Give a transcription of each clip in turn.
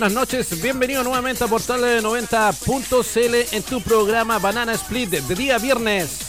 buenas noches. Bienvenido nuevamente a Portal 90.cl en tu programa Banana Split de día viernes.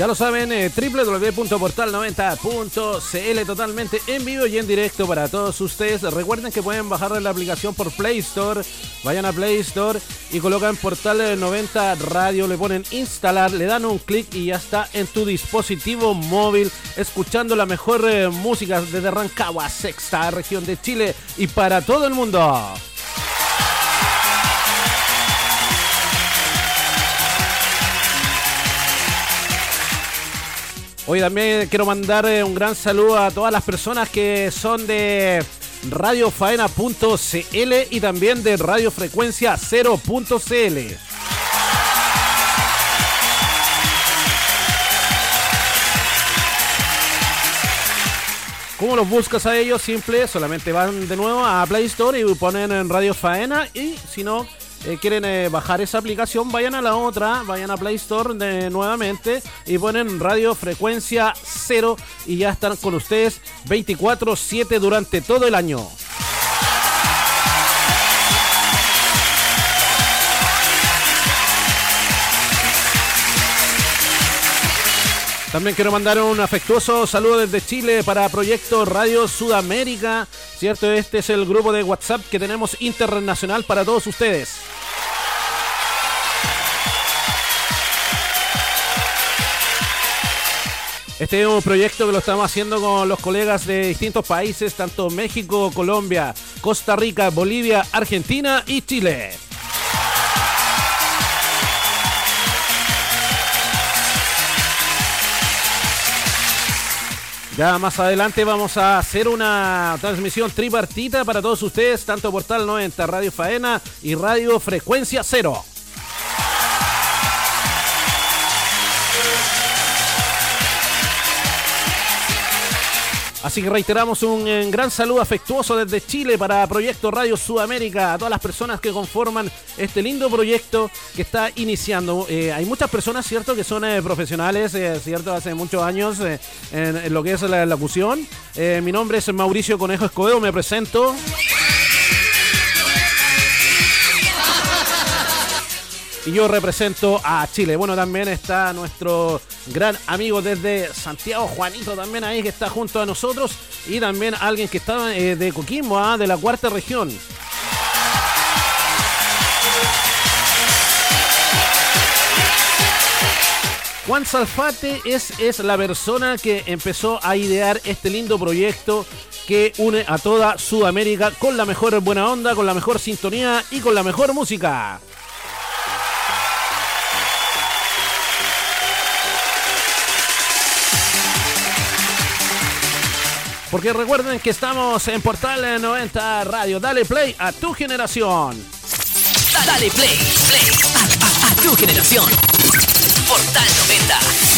Ya lo saben, eh, www.portal90.cl totalmente en vivo y en directo para todos ustedes. Recuerden que pueden bajar la aplicación por Play Store. Vayan a Play Store y colocan Portal 90 Radio, le ponen instalar, le dan un clic y ya está en tu dispositivo móvil escuchando la mejor eh, música desde Rancagua, sexta región de Chile y para todo el mundo. Hoy también quiero mandar eh, un gran saludo a todas las personas que son de radiofaena.cl y también de radiofrecuencia 0.cl. ¿Cómo los buscas a ellos? Simple, solamente van de nuevo a Play Store y ponen en Radio Faena y si no eh, quieren eh, bajar esa aplicación, vayan a la otra, vayan a Play Store de, nuevamente y ponen radio frecuencia cero y ya están con ustedes 24/7 durante todo el año. También quiero mandar un afectuoso saludo desde Chile para Proyecto Radio Sudamérica. Cierto, este es el grupo de WhatsApp que tenemos internacional para todos ustedes. Este es un proyecto que lo estamos haciendo con los colegas de distintos países, tanto México, Colombia, Costa Rica, Bolivia, Argentina y Chile. Ya más adelante vamos a hacer una transmisión tripartita para todos ustedes, tanto Portal 90, Radio Faena y Radio Frecuencia Cero. Así que reiteramos un eh, gran saludo afectuoso desde Chile para Proyecto Radio Sudamérica, a todas las personas que conforman este lindo proyecto que está iniciando. Eh, hay muchas personas, ¿cierto?, que son eh, profesionales, ¿cierto?, hace muchos años en, lo que es la locución. mi nombre es Mauricio Conejo Escobedo, me presento. Y yo represento a Chile. Bueno, también está nuestro gran amigo desde Santiago, Juanito, también ahí que está junto a nosotros, y también alguien que está eh, de Coquimbo, ah, de la cuarta región. Juan Salfate es, es la persona que empezó a idear este lindo proyecto que une a toda Sudamérica con la mejor buena onda, con la mejor sintonía y con la mejor música. Porque recuerden que estamos en Portal 90 Radio. Dale play a tu generación. Dale play, play a, tu generación. Portal 90.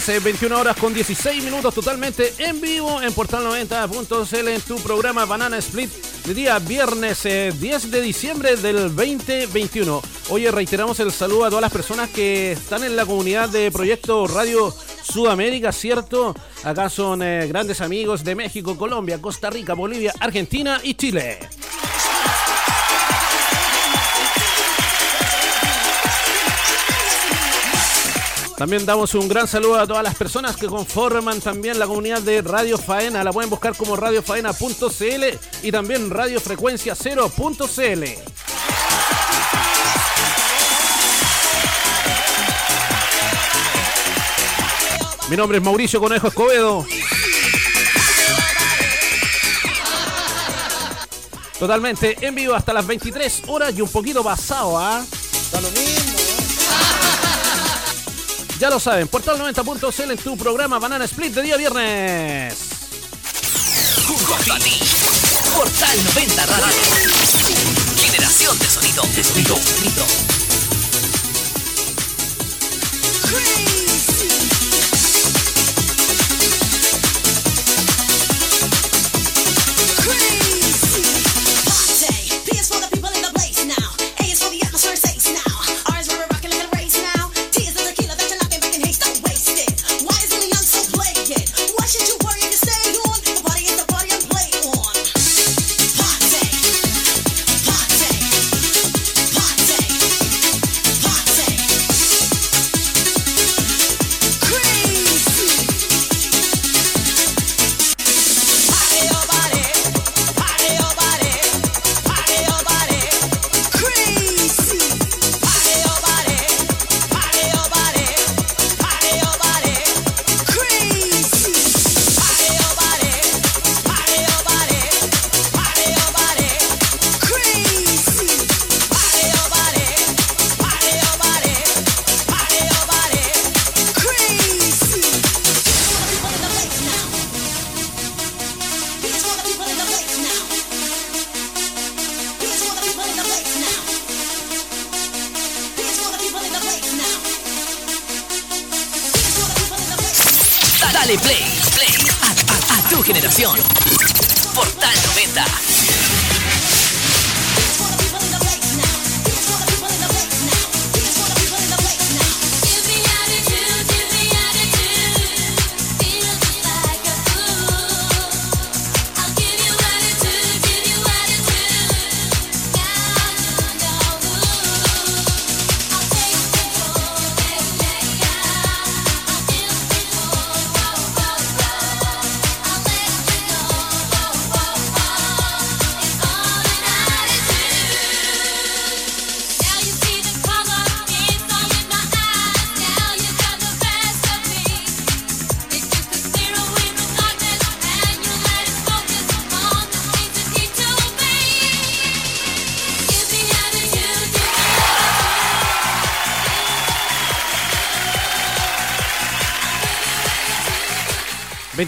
Así es, 21 horas con 16 minutos totalmente en vivo en Portal 90.cl en tu programa Banana Split de día viernes 10 de diciembre del 2021. Oye, reiteramos el saludo a todas las personas que están en la comunidad de Proyecto Radio Sudamérica, ¿cierto? Acá son eh, grandes amigos de México, Colombia, Costa Rica, Bolivia, Argentina y Chile. También damos un gran saludo a todas las personas que conforman también la comunidad de Radio Faena. La pueden buscar como radiofaena.cl y también radiofrecuencia 0.cl. Mi nombre es Mauricio Conejo Escobedo. Totalmente en vivo hasta las 23 horas y un poquito pasado, ¿ah? lo mismo. Ya lo saben, Portal 90.cl en tu programa Banana Split de día viernes. Junto a ti, Portal 90 Radio. Generación de sonido. De sonido. sonido.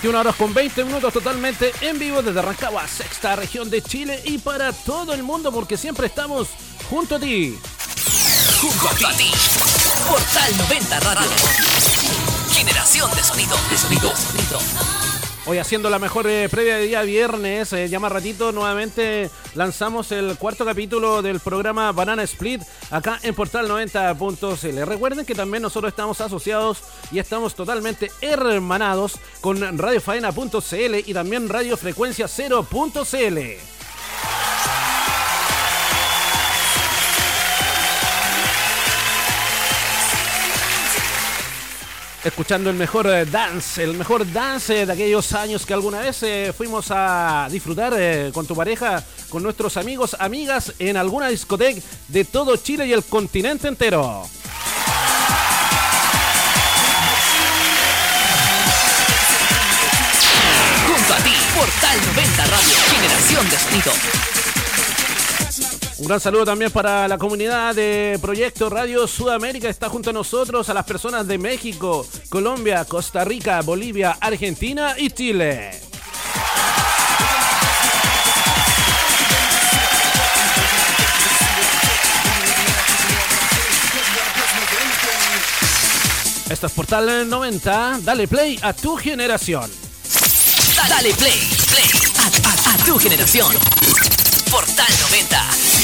Una horas con 20 minutos totalmente en vivo desde Rancagua, sexta región de Chile y para todo el mundo porque siempre estamos junto a ti. Junto a ti. Portal 90 Radio. Generación de sonido. De sonido. sonido. Hoy haciendo la mejor eh, previa de día viernes, eh, ya más ratito nuevamente lanzamos el cuarto capítulo del programa Banana Split acá en Portal 90.cl. Recuerden que también nosotros estamos asociados y estamos totalmente hermanados con radiofaena.cl y también radiofrecuencia 0.cl. escuchando el mejor eh, dance, el mejor dance de aquellos años que alguna vez eh, fuimos a disfrutar eh, con tu pareja, con nuestros amigos, amigas en alguna discoteca de todo Chile y el continente entero. Junto a ti, Portal 90 Radio, generación de sonido. Un gran saludo también para la comunidad de Proyecto Radio Sudamérica. Está junto a nosotros a las personas de México, Colombia, Costa Rica, Bolivia, Argentina y Chile. Esto es Portal 90. Dale play a tu generación. Dale play, play a, a tu generación. Portal 90.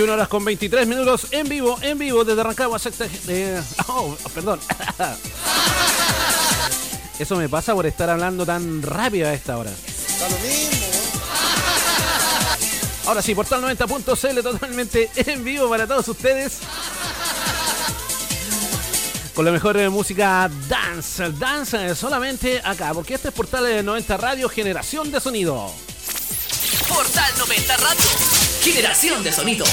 ...21 horas con 23 minutos en vivo, en vivo desde Rancagua, eh, oh, perdón. Eso me pasa por estar hablando tan rápido a esta hora. Ahora sí, portal 90.cl totalmente en vivo para todos ustedes con la mejor eh, música dance, dance eh, solamente acá, porque este es Portal 90 Radio Generación de Sonido. Portal 90 Radio Generación de Sonido.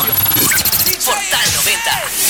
Portal 90.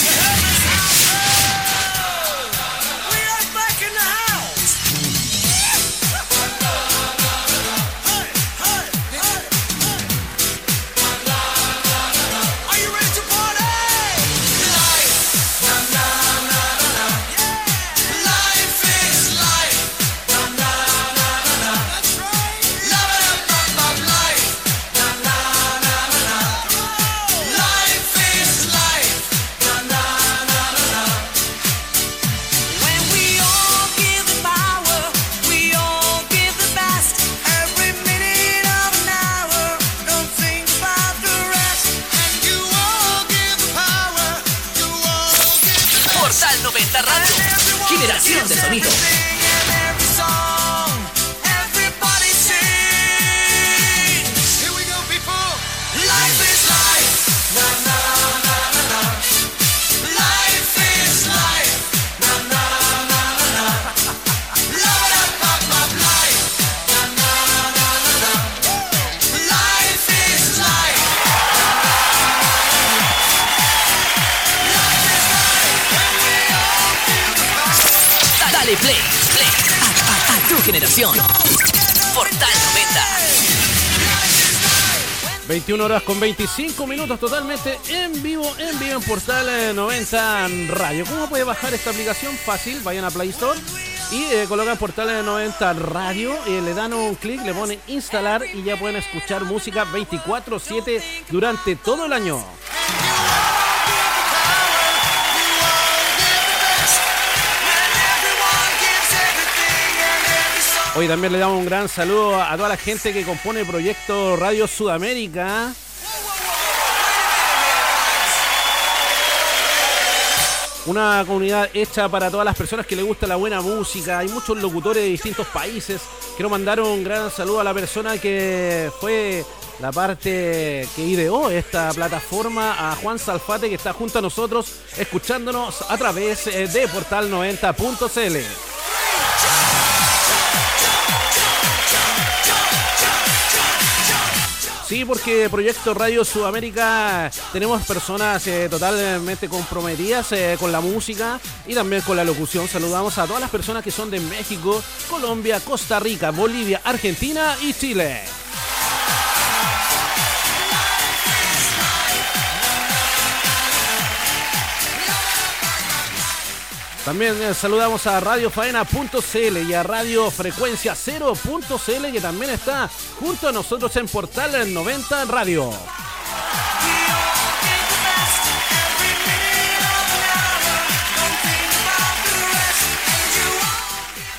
21 horas con 25 minutos totalmente en vivo, en vivo en Portal 90 eh, Radio. ¿Cómo puede bajar esta aplicación? Fácil, vayan a Play Store y eh, colocan Portal 90 Radio, eh, le dan un clic, le ponen instalar y ya pueden escuchar música 24/7 durante todo el año. Hoy también le damos un gran saludo a toda la gente que compone el proyecto Radio Sudamérica. Una comunidad hecha para todas las personas que les gusta la buena música. Hay muchos locutores de distintos países. Quiero mandar un gran saludo a la persona que fue la parte que ideó esta plataforma, a Juan Salfate que está junto a nosotros escuchándonos a través eh, de portal90.cl. Sí, porque Proyecto Radio Sudamérica tenemos personas eh, totalmente comprometidas eh, con la música y también con la locución. Saludamos a todas las personas que son de México, Colombia, Costa Rica, Bolivia, Argentina y Chile. También eh, saludamos a radiofaena.cl y a Radio Frecuencia 0.cl que también está junto a nosotros en Portal 90 Radio.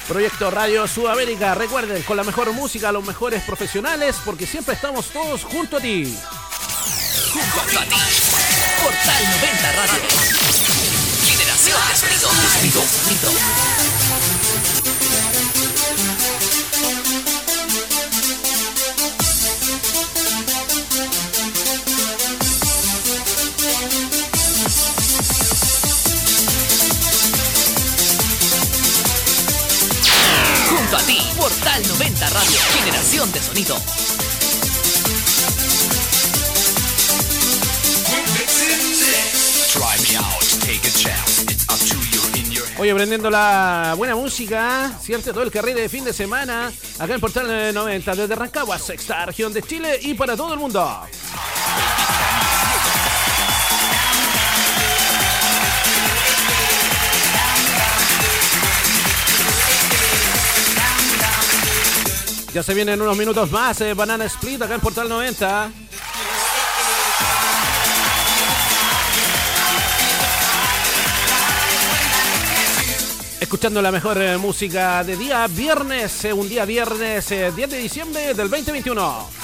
Proyecto Radio Sudamérica, recuerden, con la mejor música, los mejores profesionales, porque siempre estamos todos junto a ti. Junto a ti. Portal 90 Radio sonido, Junto a ti, Portal 90 Radio, generación de sonido. Try me out, take a chance. Hoy aprendiendo la buena música, ¿cierto? Todo el carril de fin de semana, acá en Portal 90, desde Rancagua, sexta región de Chile y para todo el mundo. Ya se vienen unos minutos más, eh, Banana Split acá en Portal 90. Escuchando la mejor eh, música de día viernes, eh, un día viernes 10 eh, de diciembre del 2021.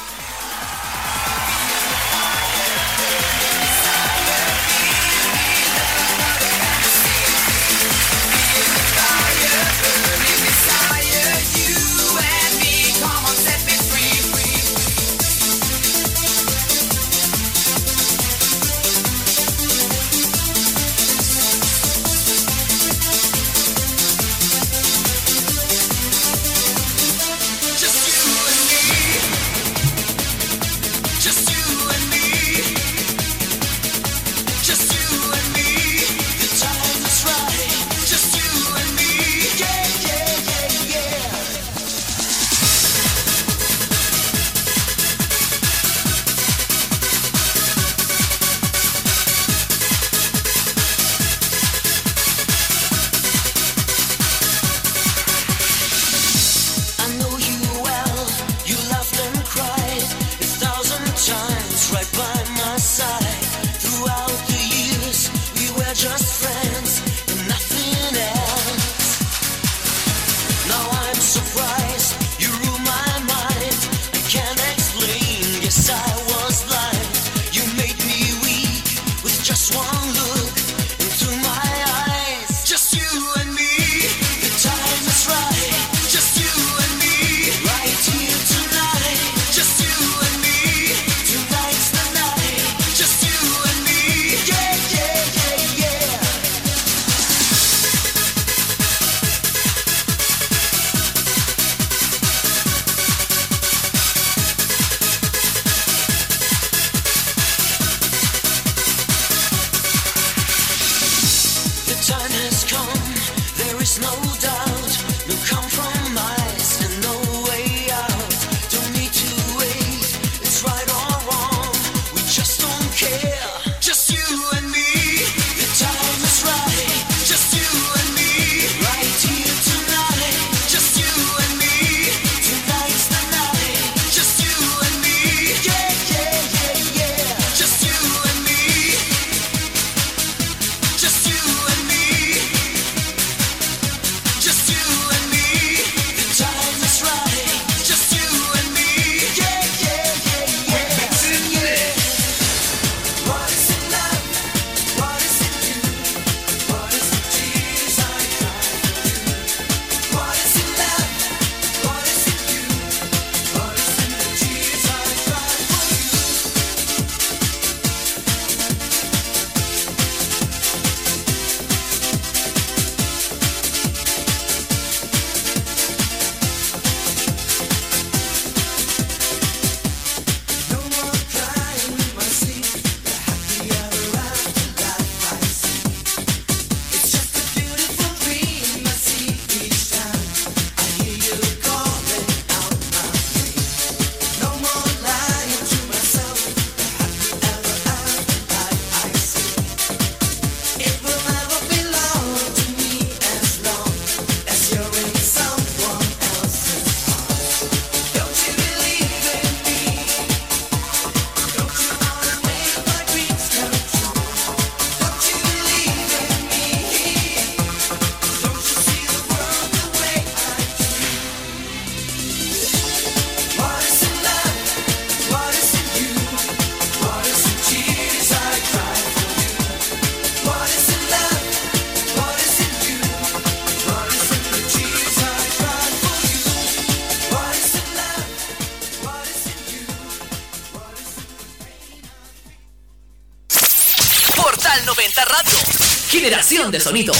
Generación de sonido.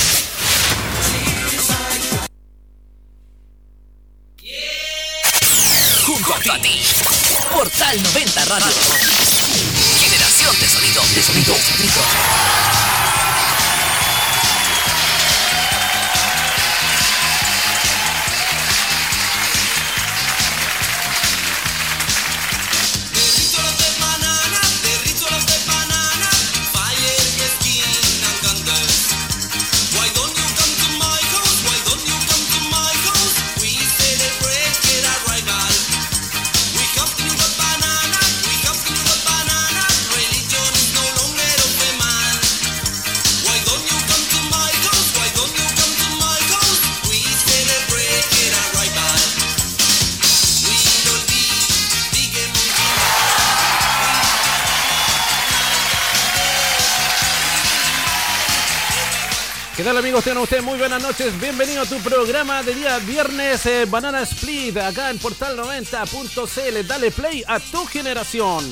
Muy buenas noches. Bienvenido a tu programa de día viernes eh, Banana Split acá en Portal 90.cl. Dale play a tu generación.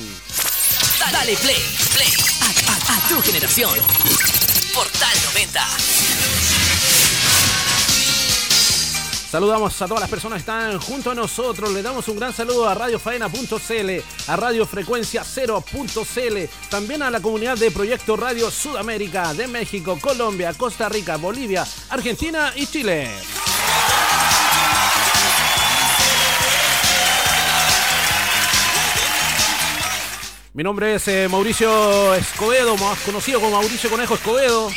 Dale play, play a, tu generación. Portal 90. Saludamos a todas las personas que están junto a nosotros. Le damos un gran saludo a radiofaena.cl, a Radio Frecuencia 0.cl, también a la comunidad de Proyecto Radio Sudamérica, de México, Colombia, Costa Rica, Bolivia, Argentina y Chile. Mi nombre es eh, Mauricio Escobedo, más conocido como Mauricio Conejo Escobedo.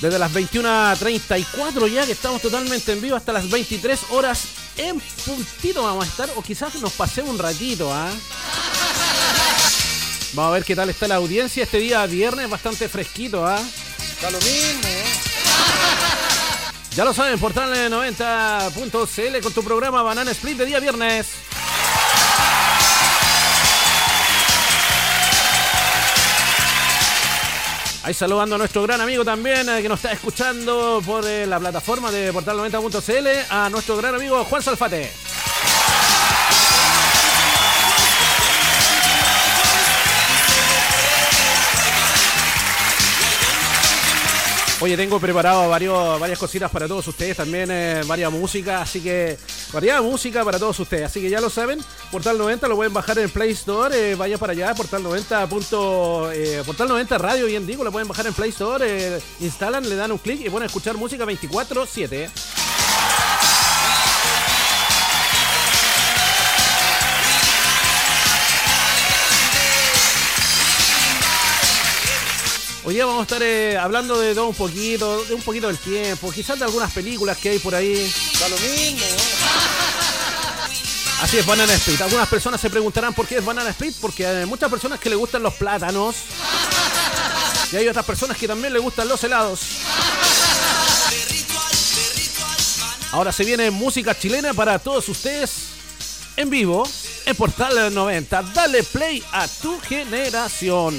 Desde las 21.34 ya que estamos totalmente en vivo hasta las 23 horas en puntito vamos a estar. O quizás nos pasemos un ratito, ¿ah? Vamos a ver qué tal está la audiencia este día viernes, bastante fresquito, ¿ah? Está lo mismo. ¿eh? Ya lo saben, portal 90.cl con tu programa Banana Split de día viernes. Ahí saludando a nuestro gran amigo también eh, que nos está escuchando por eh, la plataforma de portal90.cl, a nuestro gran amigo Juan Salfate. Oye, tengo preparado varios, varias cositas para todos ustedes, también eh, varias música, así que variada música para todos ustedes. Así que ya lo saben, Portal 90 lo pueden bajar en Play Store, eh, vaya para allá, Portal 90. Eh, Portal 90 Radio, bien digo, lo pueden bajar en Play Store, eh, instalan, le dan un clic y pueden escuchar música 24-7. Hoy día vamos a estar eh, hablando de todo un poquito, de un poquito del tiempo, quizás de algunas películas que hay por ahí. Está lo mismo. Así es Banana Split. Algunas personas se preguntarán por qué es Banana Split, porque hay muchas personas que le gustan los plátanos. Y hay otras personas que también le gustan los helados. Ahora se viene música chilena para todos ustedes en vivo en Portal 90. Dale play a tu generación.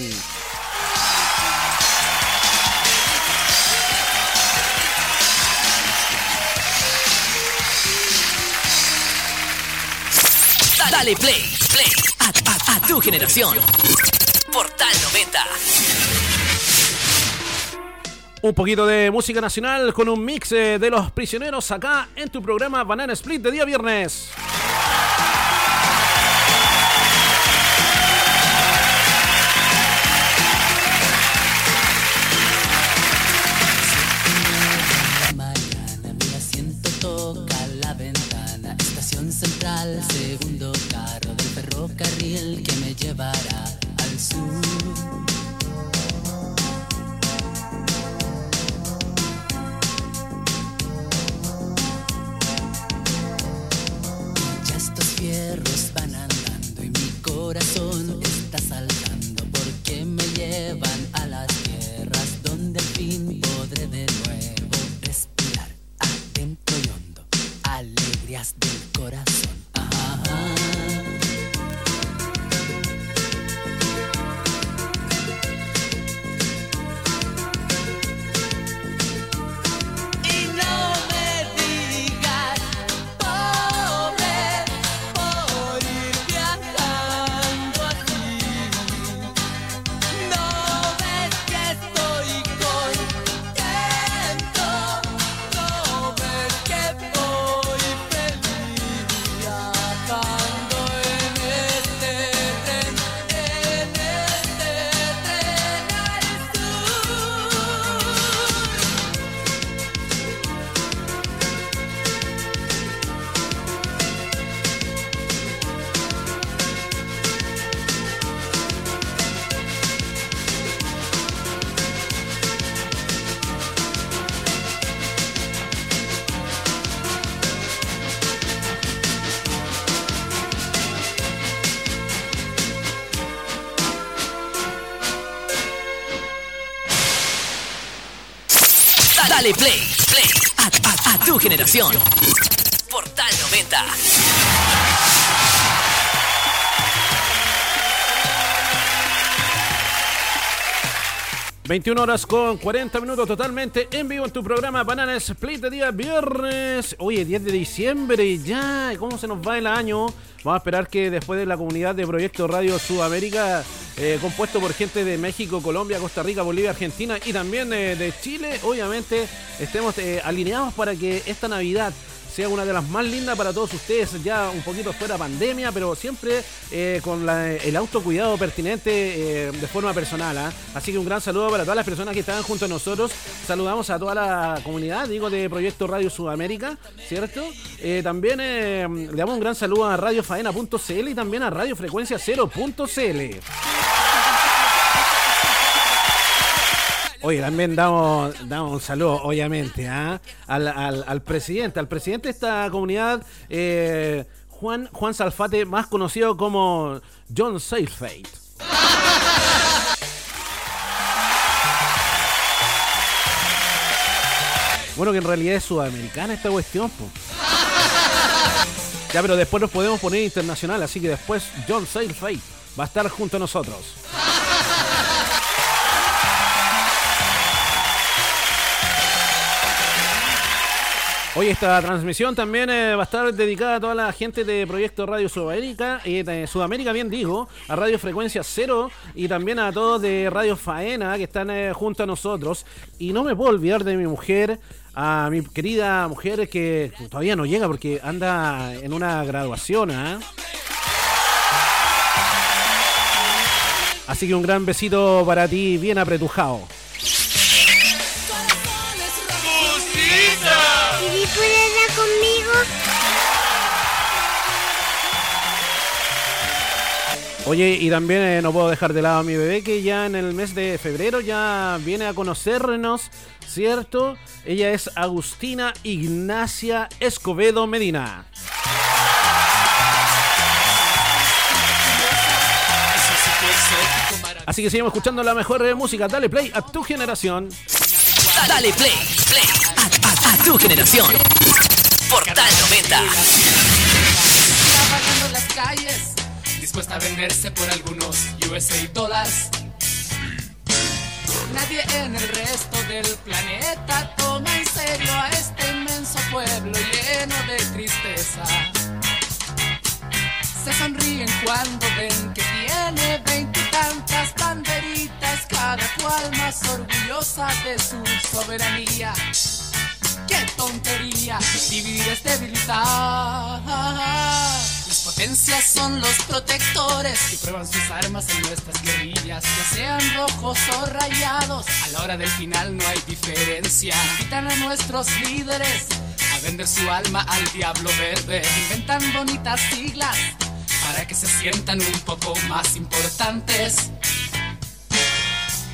Dale play, play a, tu generación. Portal 90. Un poquito de música nacional con un mix eh, de los prisioneros acá en tu programa Banana Split de día viernes. Portal 90. 21 horas con 40 minutos totalmente en vivo en tu programa Banana Split de día viernes. Oye, 10 de diciembre ya. ¿Cómo se nos va el año? Vamos a esperar que después de la comunidad de Proyecto Radio Sudamérica, eh, compuesto por gente de México, Colombia, Costa Rica, Bolivia, Argentina y también eh, de Chile, obviamente estemos eh, alineados para que esta Navidad sea una de las más lindas para todos ustedes, ya un poquito fuera pandemia, pero siempre eh, con la, el autocuidado pertinente eh, de forma personal. ¿ah? Así que un gran saludo para todas las personas que estaban junto a nosotros. Saludamos a toda la comunidad, digo, de Proyecto Radio Sudamérica, ¿cierto? Eh, también le damos un gran saludo a radiofaena.cl y también a radiofrecuencia0.cl. Oye, también damos, damos un saludo, obviamente, ¿ah? al, al- al presidente, al presidente de esta comunidad, eh, Juan, Juan Salfate, más conocido como John Sailfate. Bueno, que en realidad es sudamericana esta cuestión, po. Ya, pero después nos podemos poner internacional, así que después John Sailfate va a estar junto a nosotros. Hoy esta transmisión también eh, va a estar dedicada a toda la gente de Proyecto Radio Sudamérica, eh, de Sudamérica bien digo, a Radio Frecuencia Cero y también a todos de Radio Faena que están eh, junto a nosotros. Y no me puedo olvidar de mi mujer, a mi querida mujer que todavía no llega porque anda en una graduación. ¿ah? Así que un gran besito para ti, bien apretujado. Puedes conmigo? Oye, y también eh, no puedo dejar de lado a mi bebé que ya en el mes de febrero ya viene a conocernos, ¿cierto? Ella es Agustina Ignacia Escobedo Medina. Así que seguimos escuchando la mejor eh, música. Dale play a tu generación. Dale play, play tu generación. Portal 90. vagando las calles, dispuesta a venderse por algunos USA dólares. Nadie en el resto del planeta toma en serio a este inmenso pueblo lleno de tristeza. Se sonríen cuando ven que tiene veintitantas banderitas, cada cual más orgullosa de su soberanía. ¡Qué tontería! Dividir es debilitar. Las potencias son los protectores que prueban sus armas en nuestras guerrillas, ya sean rojos o rayados. A la hora del final no hay diferencia. Invitan a nuestros líderes a vender su alma al diablo verde. Inventan bonitas siglas para que se sientan un poco más importantes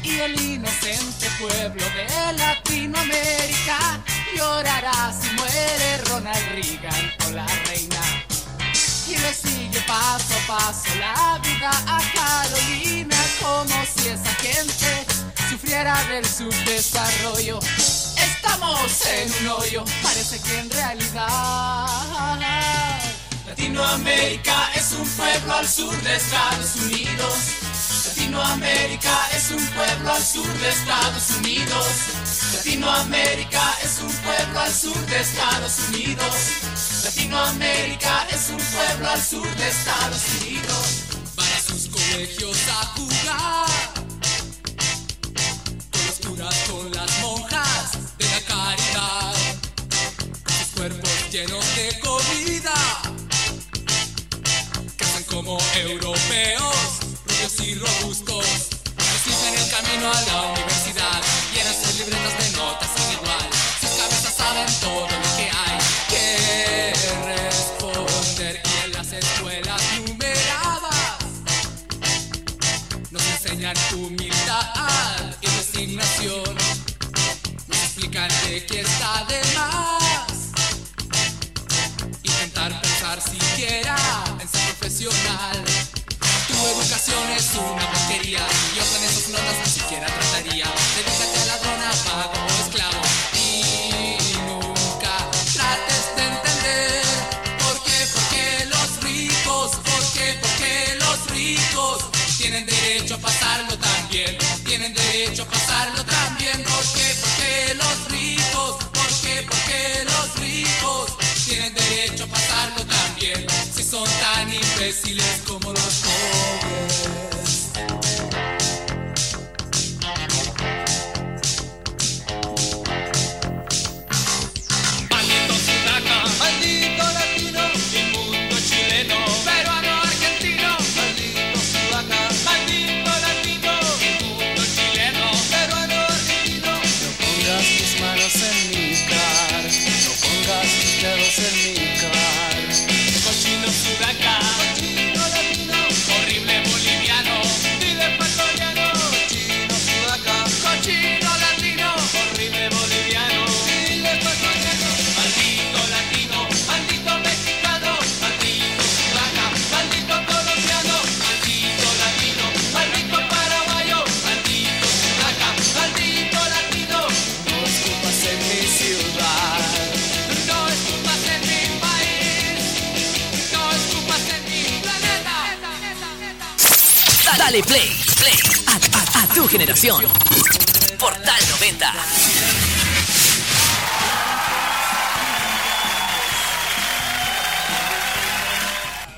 y el inocente pueblo de Latinoamérica llorará si muere Ronald Reagan o la reina. Y le sigue paso a paso la vida a Carolina como si esa gente sufriera del subdesarrollo. Estamos en un hoyo, parece que en realidad Latinoamérica es un pueblo al sur de Estados Unidos. Latinoamérica es un pueblo al sur de Estados Unidos. Latinoamérica es un pueblo al sur de Estados Unidos. Latinoamérica es un pueblo al sur de Estados Unidos. Para sus colegios a jugar. Los curas, con las monjas de la caridad. Sus cuerpos llenos de comida. Cazan como europeos, y robustos. Siguen el camino a la universidad, llenan sus libretas de notas sin igual. Sus cabezas saben todo lo que hay que responder. Y en las escuelas numeradas nos enseñan humildad y resignación. Nos explican de qué está de más intentar pensar siquiera en ser profesional. Tu educación es una porquería Portal 90.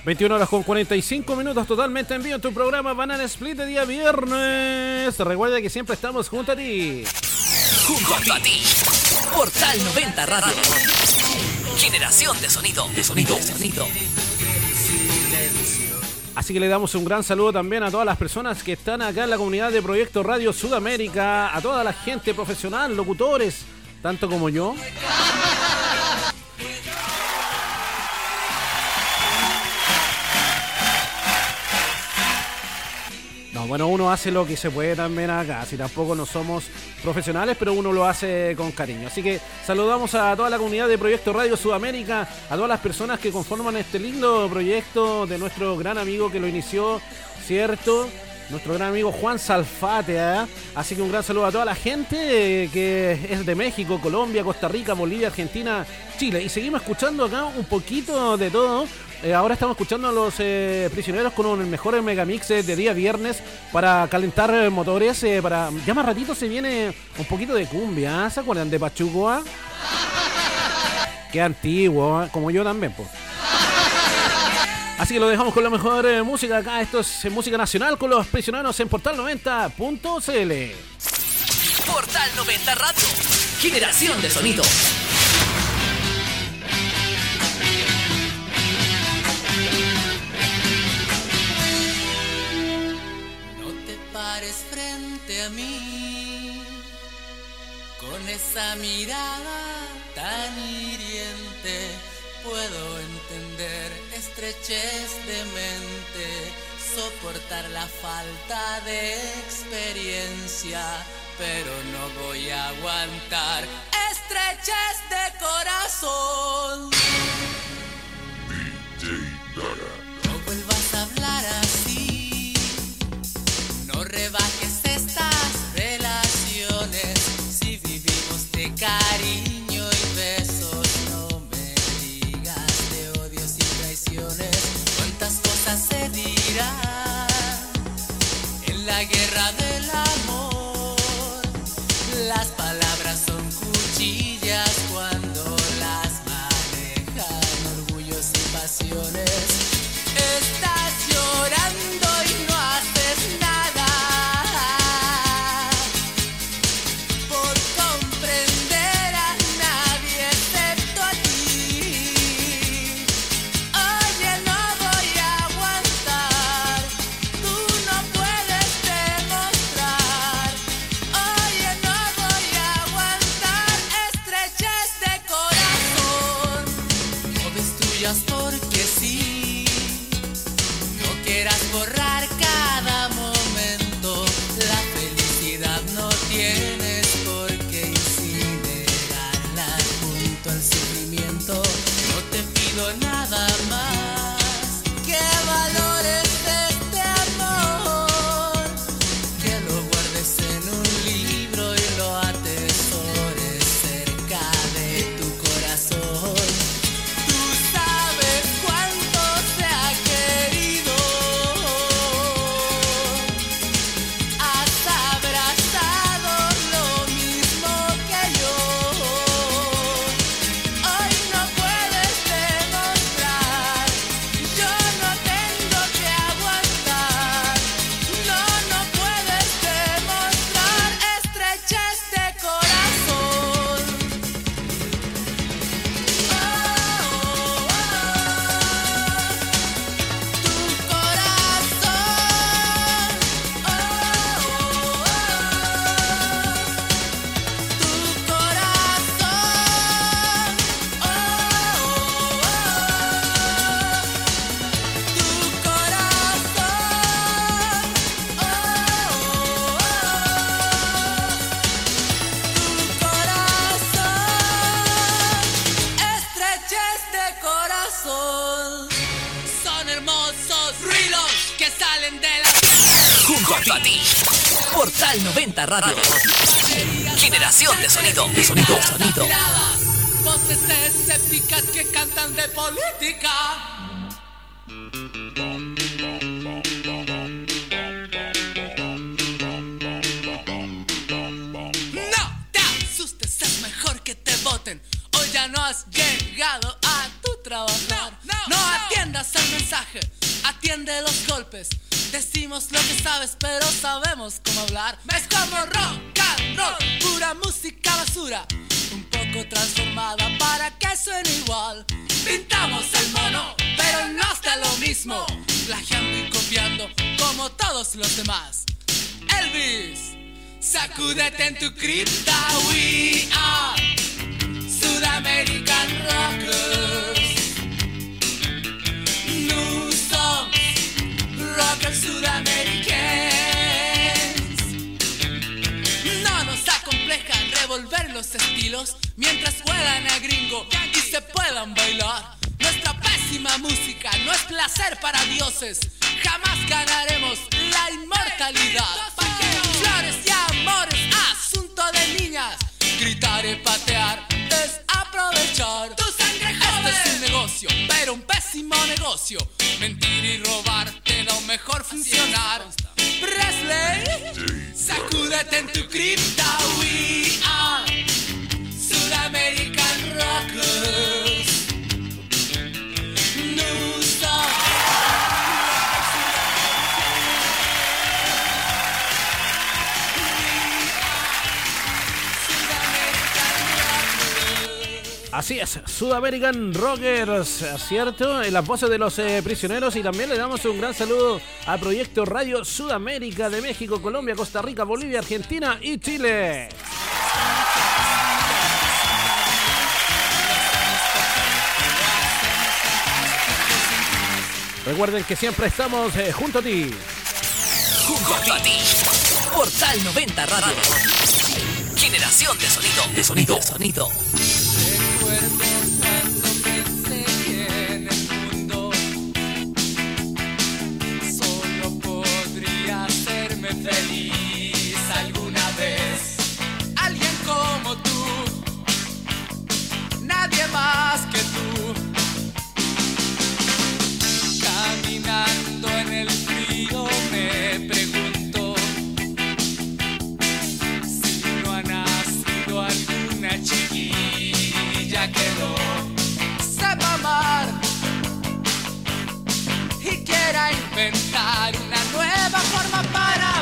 21 horas con 45 minutos totalmente en vivo en tu programa Banana Split de día viernes. Recuerda que siempre estamos junto a ti. Junto a ti. Portal 90 Radio. Generación de sonido. De sonido. De sonido. Así que le damos un gran saludo también a todas las personas que están acá en la comunidad de Proyecto Radio Sudamérica, a toda la gente profesional, locutores, tanto como yo. No, bueno, uno hace lo que se puede también acá, si tampoco no somos profesionales, pero uno lo hace con cariño. Así que saludamos a toda la comunidad de Proyecto Radio Sudamérica, a todas las personas que conforman este lindo proyecto de nuestro gran amigo que lo inició, ¿cierto? Nuestro gran amigo Juan Salfate, ¿ah? así que un gran saludo a toda la gente eh, que es de México, Colombia, Costa Rica, Bolivia, Argentina, Chile. Y seguimos escuchando acá un poquito de todo. Eh, ahora estamos escuchando a los eh, prisioneros con un mejor megamix eh, de día viernes para calentar eh, motores. para Ya más ratito se viene un poquito de cumbia. ¿ah? ¿Se acuerdan de Pachuco? Qué antiguo, ¿ah? como yo también, pues. Así que lo dejamos con la mejor música acá. Esto es música nacional con los prisioneros en portal90.cl. Portal 90 Radio. Generación de sonido. A mí con esa mirada tan hiriente. Puedo entender estrechez de mente, soportar la falta de experiencia, pero no voy a aguantar estrechez de corazón. No vuelvas Radio. Pero un pésimo negocio. Mentir y robar te da un mejor funcionar. Presley, sacúdete en tu cripta. We are Sudamerican Rockers. Así es, Sudamerican Rockers, ¿cierto? En las voces de los eh, prisioneros y también le damos un gran saludo a Proyecto Radio Sudamérica de México, Colombia, Costa Rica, Bolivia, Argentina y Chile. Recuerden que siempre estamos eh, junto a ti. Junto a ti. Portal 90 Radio. Generación de sonido. De sonido. De sonido. Recuerdo cuando inventar una nueva forma para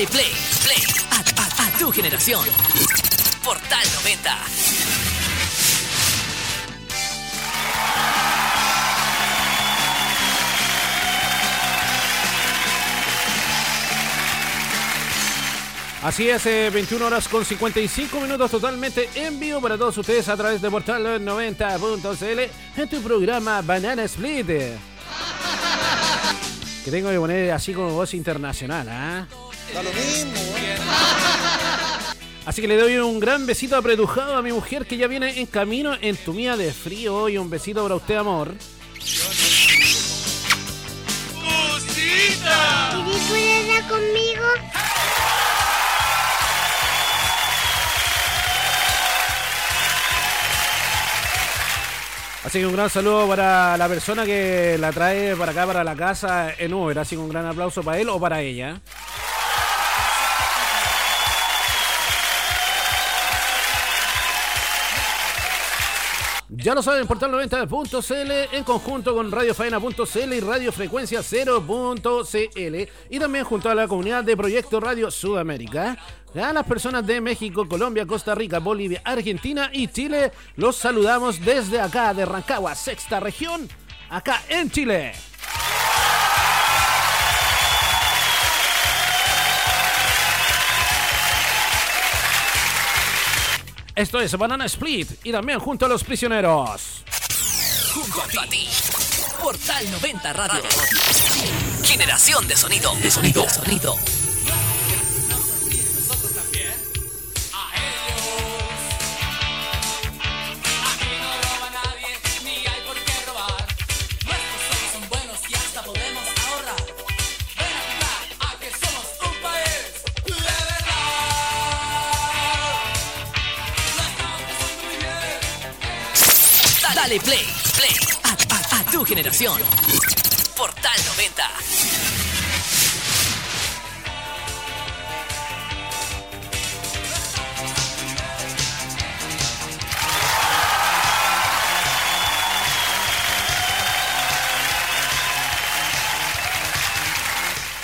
Dale play, play a, a- tu generación. Portal 90. Así es, eh, 21 horas con 55 minutos totalmente en vivo para todos ustedes a través de portal 90.cl en tu programa Banana Split. Que tengo que poner así como voz internacional, ¿ah? Da lo mismo, ¿eh? Así que le doy un gran besito apretujado a mi mujer que ya viene en camino en tu mía de frío y un besito para usted, amor. Así que un gran saludo para la persona que la trae para acá, para la casa en Uber. Así que un gran aplauso para él o para ella. Ya lo saben, Portal 90.cl en conjunto con radiofaena.cl y radiofrecuencia 0.cl y también junto a la comunidad de Proyecto Radio Sudamérica. A las personas de México, Colombia, Costa Rica, Bolivia, Argentina y Chile, los saludamos desde acá de Rancagua, sexta región, acá en Chile. Esto es Banana Split y también junto a los prisioneros. Junto a ti. Portal 90 Radio. Generación de sonido. De sonido. De sonido. Dale play. Play. A, tu generación. Portal 90.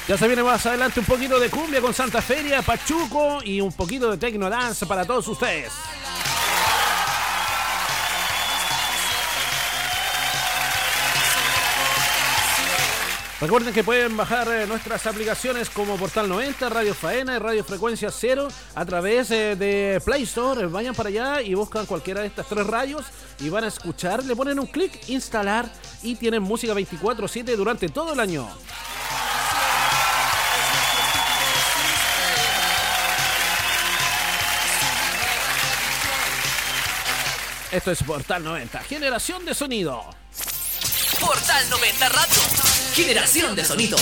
Ya se viene más adelante un poquito de cumbia con Santa Feria, Pachuco y un poquito de techno dance para todos ustedes. Recuerden que pueden bajar eh, nuestras aplicaciones como Portal 90, Radio Faena y Radio Frecuencia Cero a través eh, de Play Store. Vayan para allá y buscan cualquiera de estas tres radios y van a escuchar. Le ponen un clic, instalar y tienen música 24-7 durante todo el año. Esto es Portal 90, generación de sonido. Portal 90 Radio. Generación de sonido.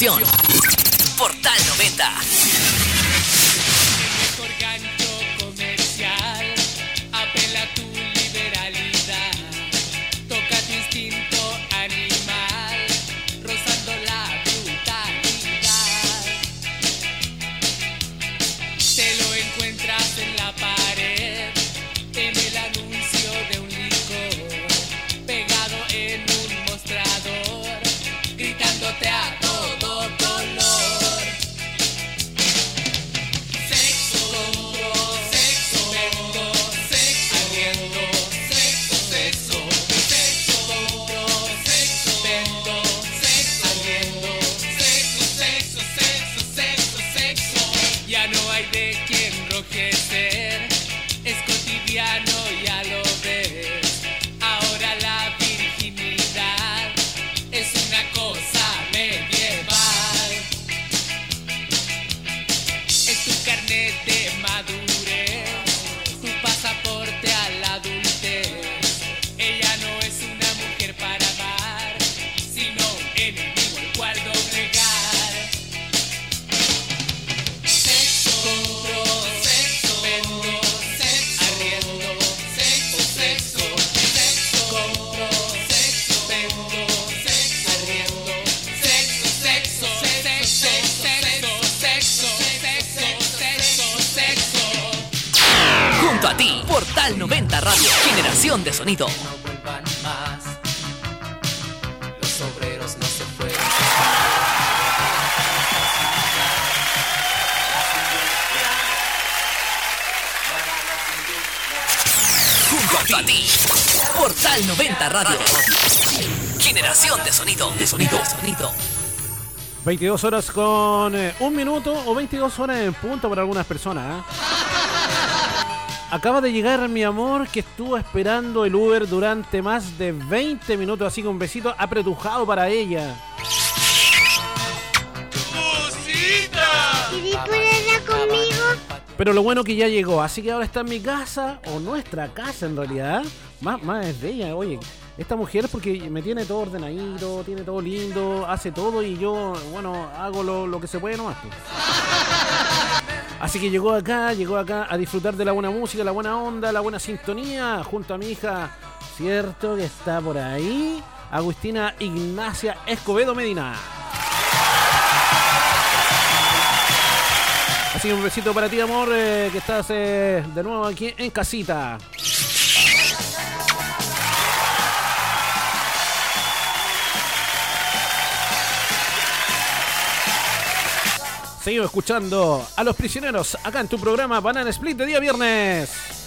Tu 22 horas con eh, un minuto o 22 horas en punto para algunas personas. ¿eh? Acaba de llegar mi amor que estuvo esperando el Uber durante más de 20 minutos, así que un besito apretujado para ella. conmigo? Pero lo bueno que ya llegó, así que ahora está en mi casa, o nuestra casa en realidad. ¿eh? Más, más es de ella, oye, esta mujer porque me tiene todo ordenadito, tiene todo lindo, hace todo y yo, bueno, hago lo, lo que se puede nomás. Pues. Así que llegó acá, llegó acá a disfrutar de la buena música, la buena onda, la buena sintonía, junto a mi hija, cierto que está por ahí, Agustina Ignacia Escobedo Medina. Así que un besito para ti, amor, eh, que estás eh, de nuevo aquí en casita. Seguimos escuchando a los prisioneros acá en tu programa Banana Split de día viernes.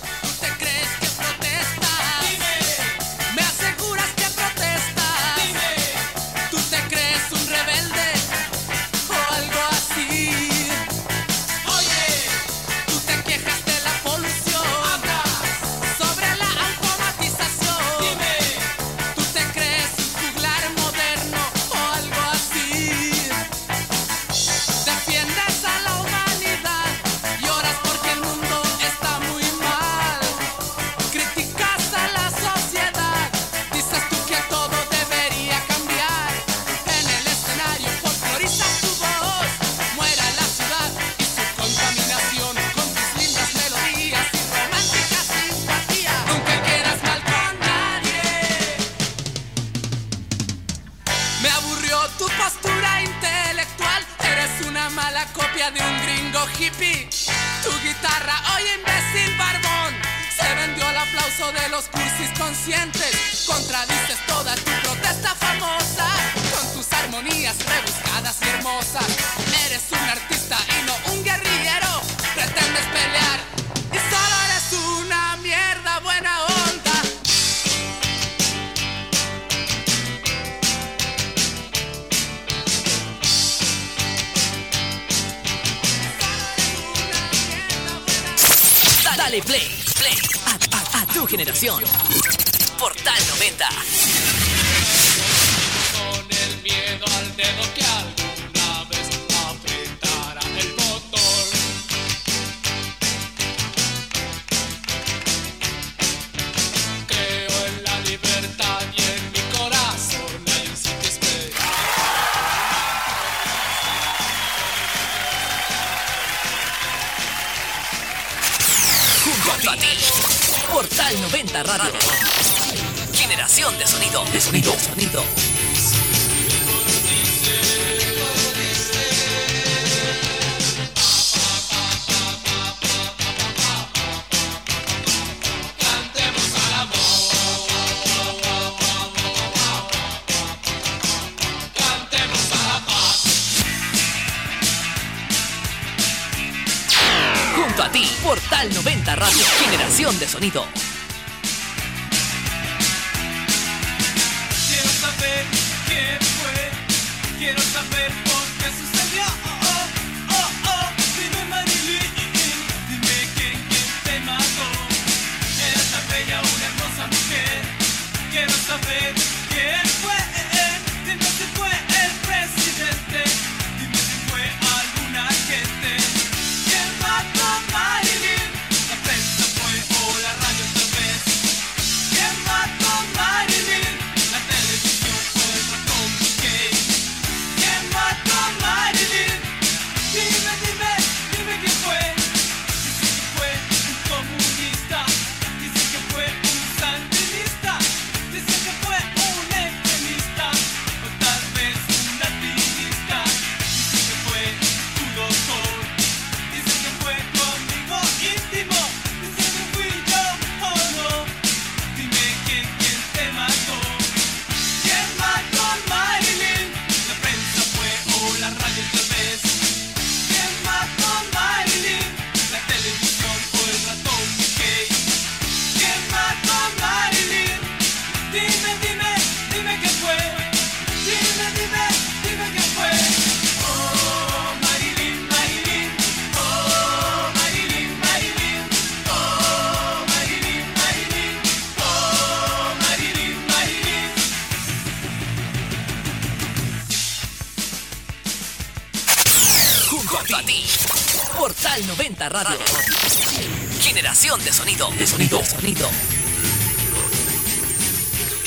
Portal 90 Radio. Generación de sonido. De sonido. De sonido.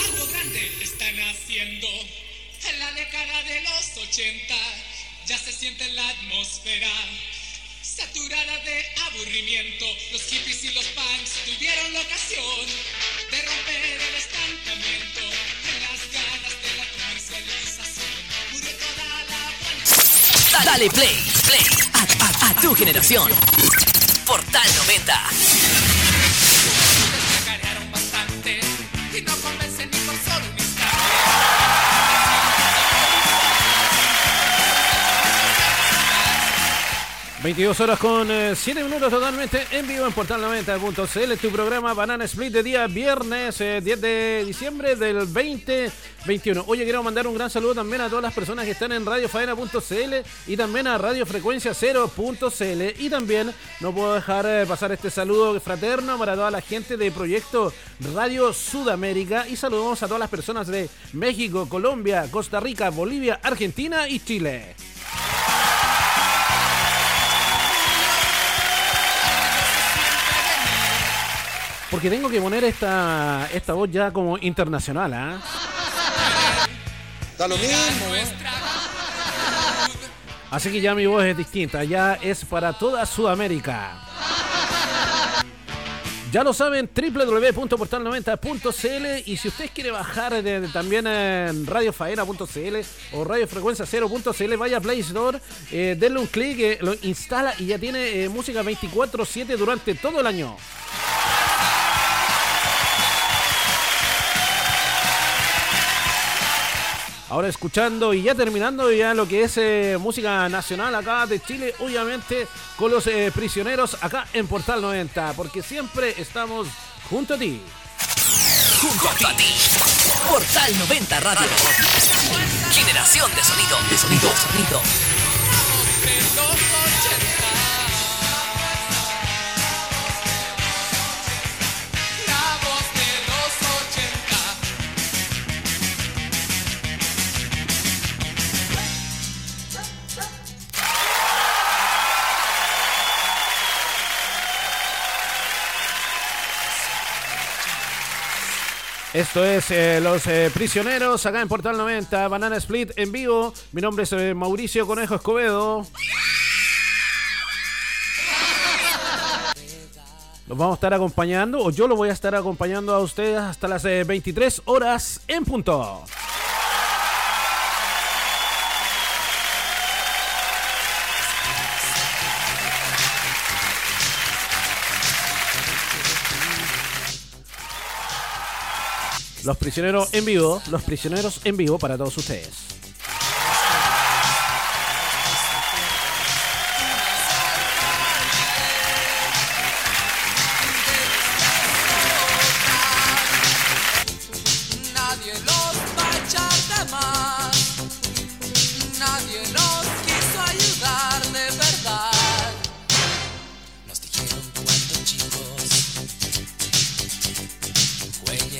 Algo grande están haciendo en la década de los 80. Ya se siente la atmósfera saturada de aburrimiento. Los hippies y los punks tuvieron la ocasión de romper el estancamiento en las ganas de la comercialización. Murió toda la. Dale play, play a, a- a tu generación. Portal 90. 22 horas con 7 minutos totalmente en vivo en Portal 90.cl, tu programa Banana Split de día viernes eh, 10 de diciembre del 2021. Oye, quiero mandar un gran saludo también a todas las personas que están en radiofaena.cl y también a radiofrecuencia 0.cl y también no puedo dejar eh, pasar este saludo fraterno para toda la gente de Proyecto Radio Sudamérica y saludamos a todas las personas de México, Colombia, Costa Rica, Bolivia, Argentina y Chile. Porque tengo que poner esta, esta voz ya como internacional, ¿ah? Da lo mismo. Así que ya mi voz es distinta, ya es para toda Sudamérica. Ya lo saben, www.portal90.cl y si usted quiere bajar de- de- también en radiofaena.cl o radiofrecuencia0.cl, vaya a Play Store, eh, denle un clic, eh, lo instala y ya tiene eh, música 24/7 durante todo el año. Ahora escuchando y ya terminando ya lo que es eh, música nacional acá de Chile, obviamente con los eh, prisioneros acá en Portal 90, porque siempre estamos junto a ti. Junto a ti. Portal 90 Radio. Generación de sonido. De sonido. Sonido. Esto es eh, Los eh, Prisioneros acá en Portal 90, Banana Split en vivo. Mi nombre es eh, Mauricio Conejo Escobedo. Los vamos a estar acompañando, o yo lo voy a estar acompañando a ustedes hasta las eh, 23 horas en punto. Los prisioneros en vivo, los prisioneros en vivo para todos ustedes.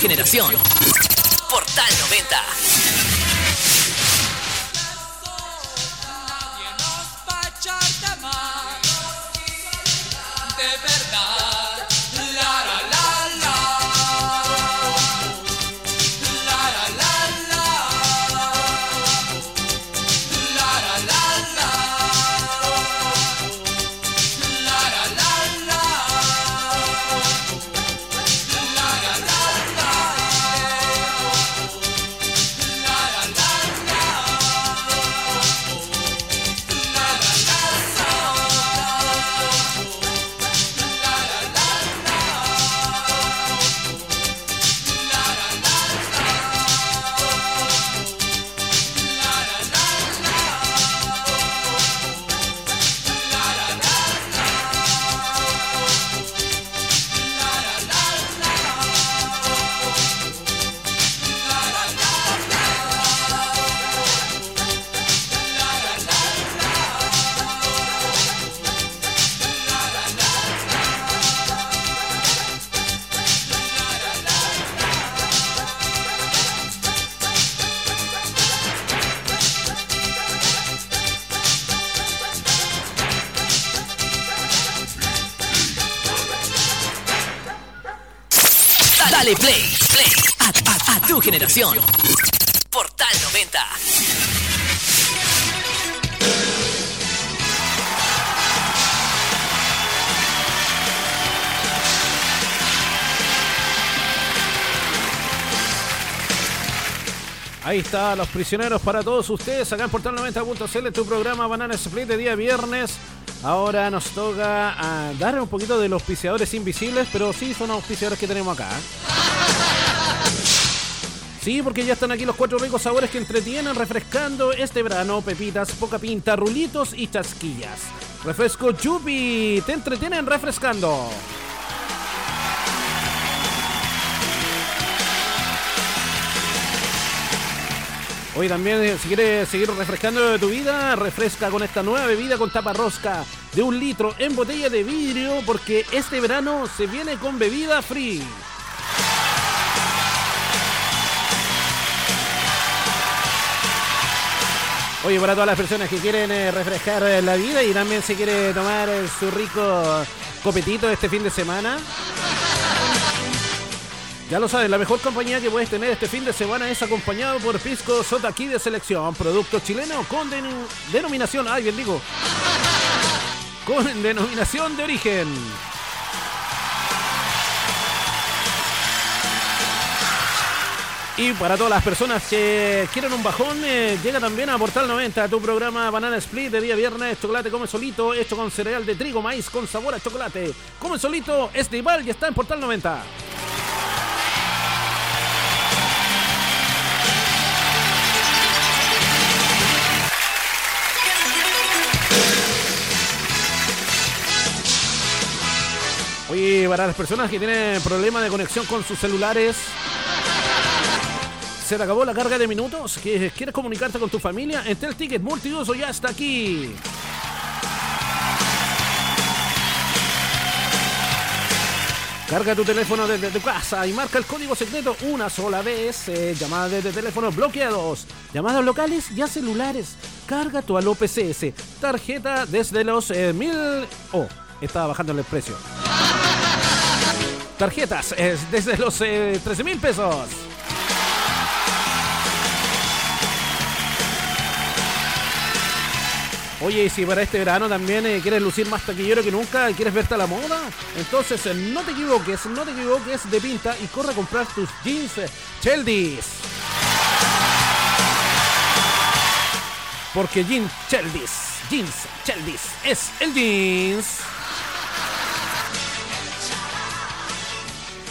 generación. Portal 90. Los prisioneros para todos ustedes, acá en Portal 90.cl, tu programa Banana Split de día viernes. Ahora nos toca ah, dar un poquito de los auspiciadores invisibles, pero sí son auspiciadores que tenemos acá. Sí, porque ya están aquí los cuatro ricos sabores que entretienen refrescando este verano. Pepitas, poca pinta, rulitos y chasquillas. Refresco Chupi, te entretienen refrescando. Hoy también, eh, si quieres seguir refrescando tu vida, refresca con esta nueva bebida con tapa rosca de un litro en botella de vidrio, porque este verano se viene con bebida free. Oye, para todas las personas que quieren eh, refrescar eh, la vida y también se quiere tomar su rico copetito este fin de semana. Ya lo sabes, la mejor compañía que puedes tener este fin de semana es acompañado por Pisco Sotaki de Selección, producto chileno con denominación, ay, bien digo, con denominación de origen. Y para todas las personas que quieren un bajón, eh, llega también a Portal 90, tu programa Banana Split de día viernes, chocolate come solito, hecho con cereal de trigo, maíz con sabor a chocolate. Come solito, es de Ival y está en Portal 90. Oye, para las personas que tienen problemas de conexión con sus celulares, se te acabó la carga de minutos, quieres comunicarte con tu familia, Entel Ticket Multiuso ya está aquí. Carga tu teléfono desde tu casa y marca el código secreto una sola vez. Eh, llamadas desde teléfonos bloqueados, llamadas locales y a celulares. Carga tu Alo PCS. Tarjeta desde los eh, mil. Oh, estaba bajando el precio. Tarjetas eh, desde los eh, 13 mil pesos. Oye, y si para este verano también eh, quieres lucir más taquillero que nunca quieres verte a la moda, entonces eh, no te equivoques, no te equivoques de pinta y corre a comprar tus jeans eh, Cheldis. Porque jeans Cheldis, jeans Cheldis es el jeans.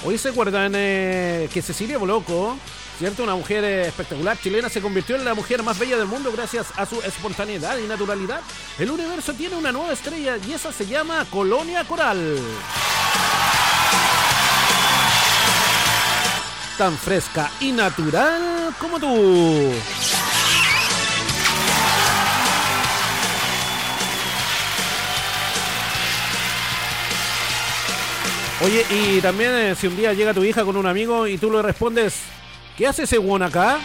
Hoy se acuerdan eh, que Cecilia Boloco, ¿cierto? Una mujer eh, espectacular chilena se convirtió en la mujer más bella del mundo gracias a su espontaneidad y naturalidad. El universo tiene una nueva estrella y esa se llama Colonia Coral. Tan fresca y natural como tú. Oye, y también eh, si un día llega tu hija con un amigo y tú le respondes, ¿qué hace ese guon acá?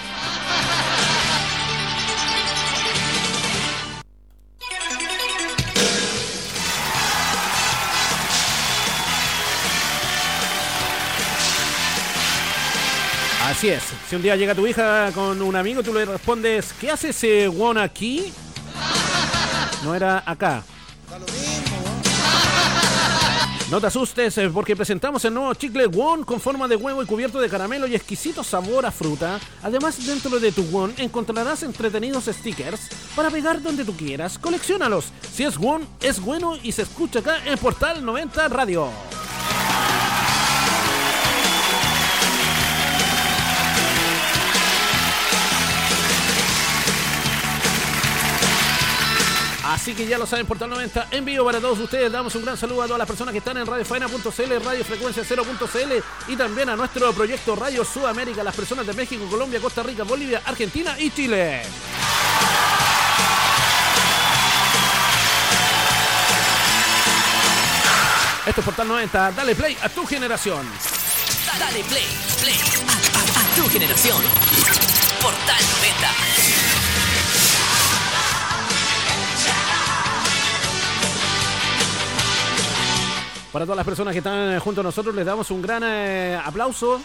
Así es, si un día llega tu hija con un amigo tú le respondes, ¿qué hace ese guon aquí? No era acá. No te asustes eh, porque presentamos el nuevo chicle Won con forma de huevo y cubierto de caramelo y exquisito sabor a fruta. Además, dentro de tu Won encontrarás entretenidos stickers para pegar donde tú quieras. Colecciónalos. Si es Won, es bueno y se escucha acá en Portal 90 Radio. Así que ya lo saben, Portal 90 en vivo para todos ustedes. Damos un gran saludo a todas las personas que están en radiofaena.cl, radiofrecuencia 0.cl y también a nuestro proyecto Radio Sudamérica, las personas de México, Colombia, Costa Rica, Bolivia, Argentina y Chile. Esto es Portal 90, dale play a tu generación. Dale play, play a, tu generación. Portal 90. Para todas las personas que están junto a nosotros, les damos un gran eh, aplauso.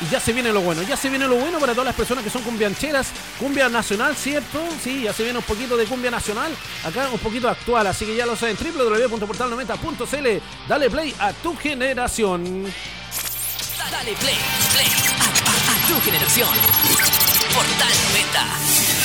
Y ya se viene lo bueno, ya se viene lo bueno para todas las personas que son cumbiancheras, cumbia nacional, ¿cierto? Sí, ya se viene un poquito de cumbia nacional, acá un poquito actual, así que ya lo saben, www.portal90.cl, dale play a tu generación. Dale play, play a, a tu generación. Portal 90.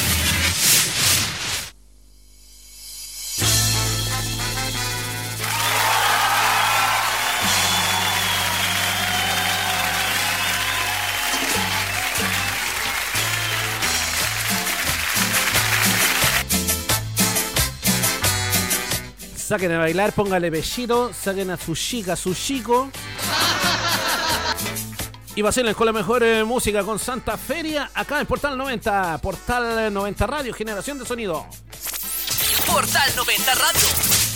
Saquen a bailar, póngale bellito, saquen a su chica, su chico. Y vacilen con la mejor eh, música con Santa Feria acá en Portal 90. Portal 90 Radio, generación de sonido. Portal 90 Radio,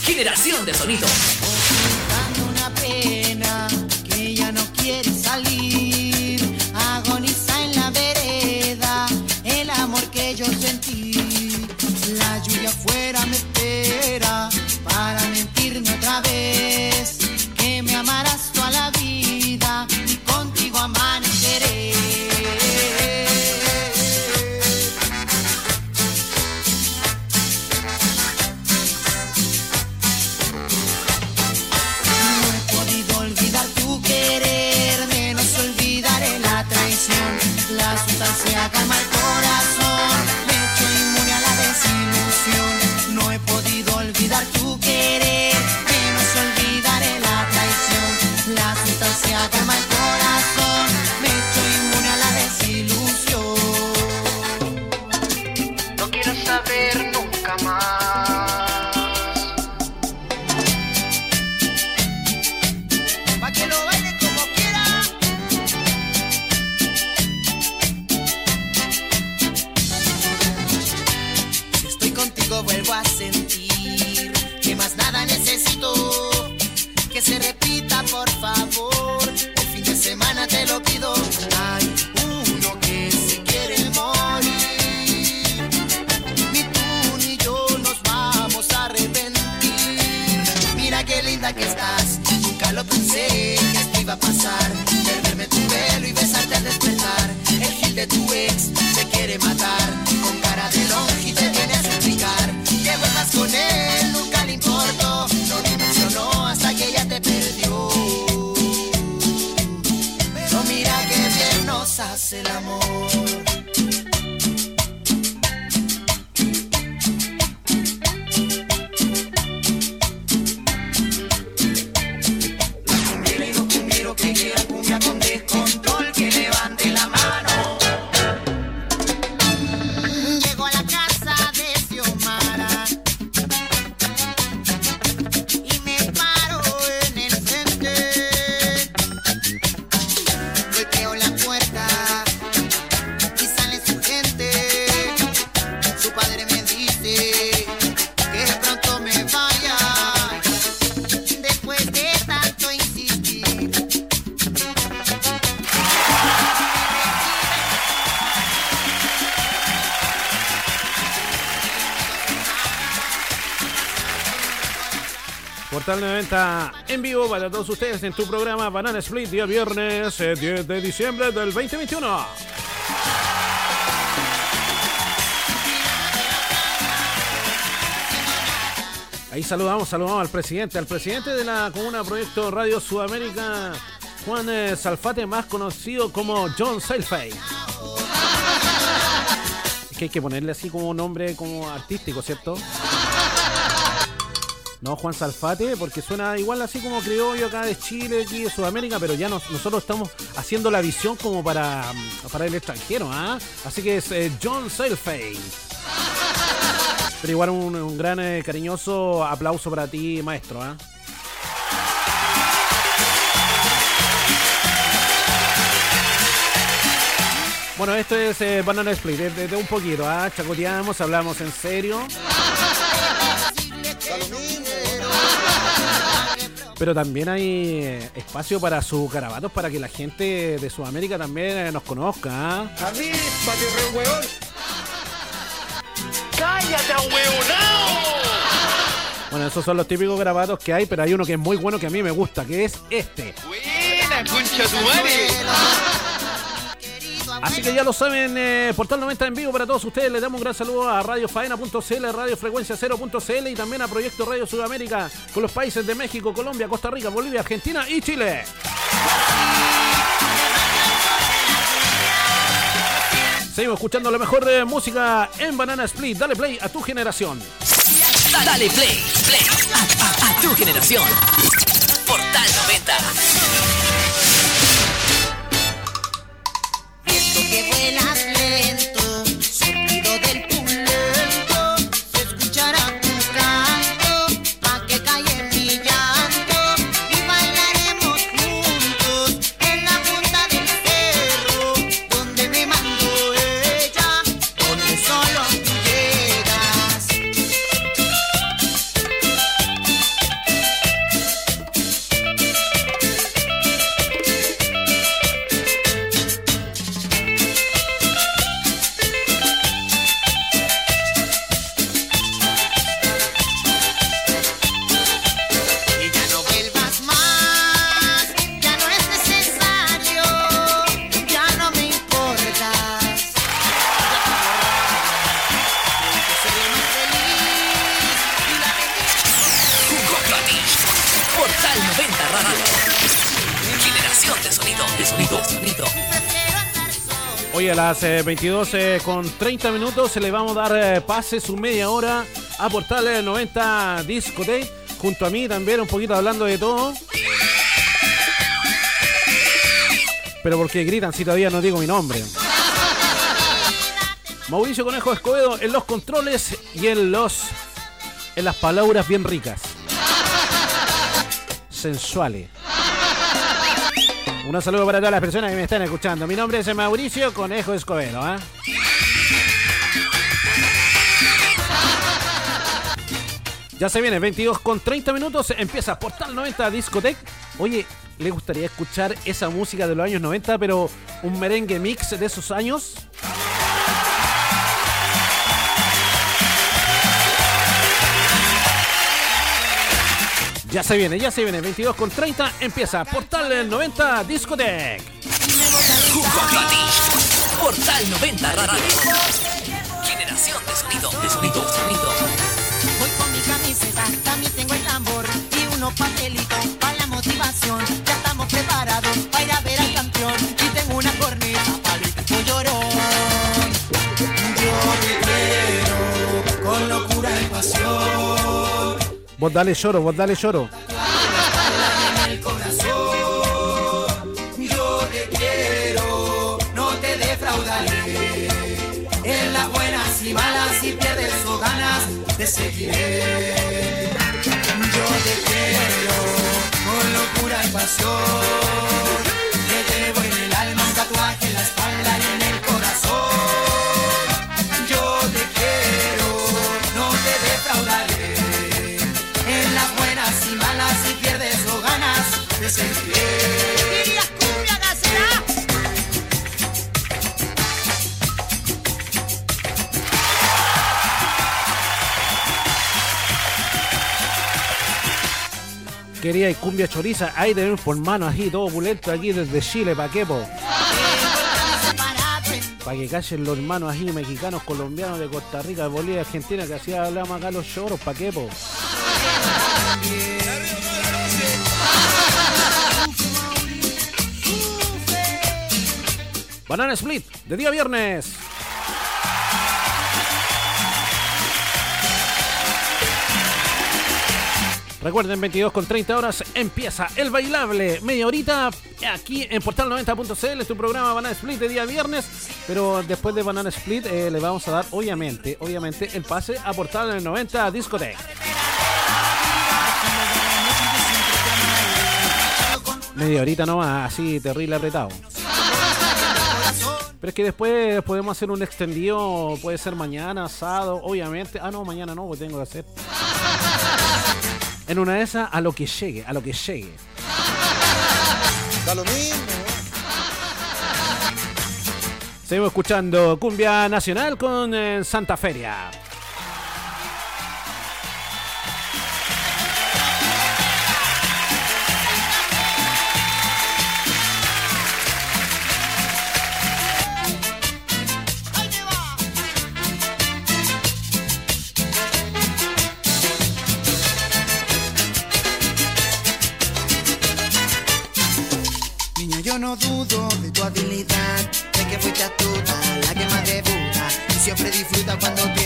generación de sonido. Dando una pena que ella no quiere salir. Otra vez. Que me amarás toda la vida para todos ustedes en tu programa Banana Split, día viernes eh, 10 de diciembre del 2021. Ahí saludamos, saludamos al presidente, al presidente de la comuna Proyecto Radio Sudamérica, Juan eh, Salfate, más conocido como John Sailfay. Es que hay que ponerle así como nombre como artístico, ¿cierto? No, Juan Salfate, porque suena igual así como criollo acá de Chile, aquí de Sudamérica, pero ya nos- nosotros estamos haciendo la visión como para, mm, para el extranjero, ¿ah? Así que es eh, John Sailfay. Pero igual un, un gran eh, cariñoso aplauso para ti, maestro, ¿ah? Bueno, esto es eh, Banana Split, de- de un poquito, ¿ah? Chacoteamos, hablamos en serio. Pero también hay eh, espacio para sus garabatos para que la gente de Sudamérica también eh, nos conozca. ¿ah? Avíspate, re huevón. ¡Cállate, ahueonao! Bueno, esos son los típicos grabados que hay, pero hay uno que es muy bueno que a mí me gusta, que es este. Buena, concha tu madre. Así que ya lo saben, eh, Portal 90 en vivo para todos ustedes. Les damos un gran saludo a Radio Faena.cl, Radio Frecuencia 0.cl y también a Proyecto Radio Sudamérica con los países de México, Colombia, Costa Rica, Bolivia, Argentina y Chile. Seguimos escuchando la mejor de música en Banana Split. Dale play a tu generación. Dale play, play a tu generación. Portal 90. Las eh, 22 eh, con 30 minutos le vamos a dar eh, pase su media hora a Portal eh, 90 Discotheque. Junto a mí también, un poquito hablando de todo. Pero porque gritan si todavía no digo mi nombre. Mauricio Conejo Escobedo en los controles y en los. en las palabras bien ricas. Sensuales. Un saludo para todas las personas que me están escuchando. Mi nombre es Mauricio Conejo Escobedo. ¿ah? Ya se viene, 22 con 30 minutos. Empieza Portal 90 Discotech. Oye, ¿le gustaría escuchar esa música de los años 90, pero un merengue mix de esos años? Ya se viene, ya se viene. 22 con 30 empieza Portal 90 Discotech. Junto a. Portal 90 Radio. Generación de sonido, de sonido, de sonido. Voy con mi camiseta, también tengo el tambor y unos papelitos para la motivación. Ya estamos preparados para ir a ver al campeón y tengo una corneta Vos dale lloro, vos dale lloro. y malas, pierdes o ganas. Yo te quiero, con locura y pasión. Ganas, te seguiré. ¡Dirías cumbia nacerá! Quería y cumbia choriza. Ahí tenemos por mano así, todo pulento aquí desde Chile, pa' qué, Para que callen los hermanos así, mexicanos, colombianos, de Costa Rica, de Bolivia, Argentina, que así hablamos acá los lloros, pa' qué, po. Banana Split, de día viernes. Recuerden, 22 con 30 horas empieza el bailable. Media horita aquí en Portal 90.cl. Es tu programa Banana Split de día viernes. Pero después de Banana Split eh, le vamos a dar, obviamente, obviamente, el pase a Portal 90 Discoteca. Media horita nomás, así terrible apretado. Pero es que después podemos hacer un extendido, puede ser mañana, asado, obviamente. Ah, no, mañana no, pues tengo que hacer. En una de esas, a lo que llegue, a lo que llegue. Da lo mismo. Seguimos escuchando Cumbia Nacional con eh, Santa Feria. Siempre disfruta cuando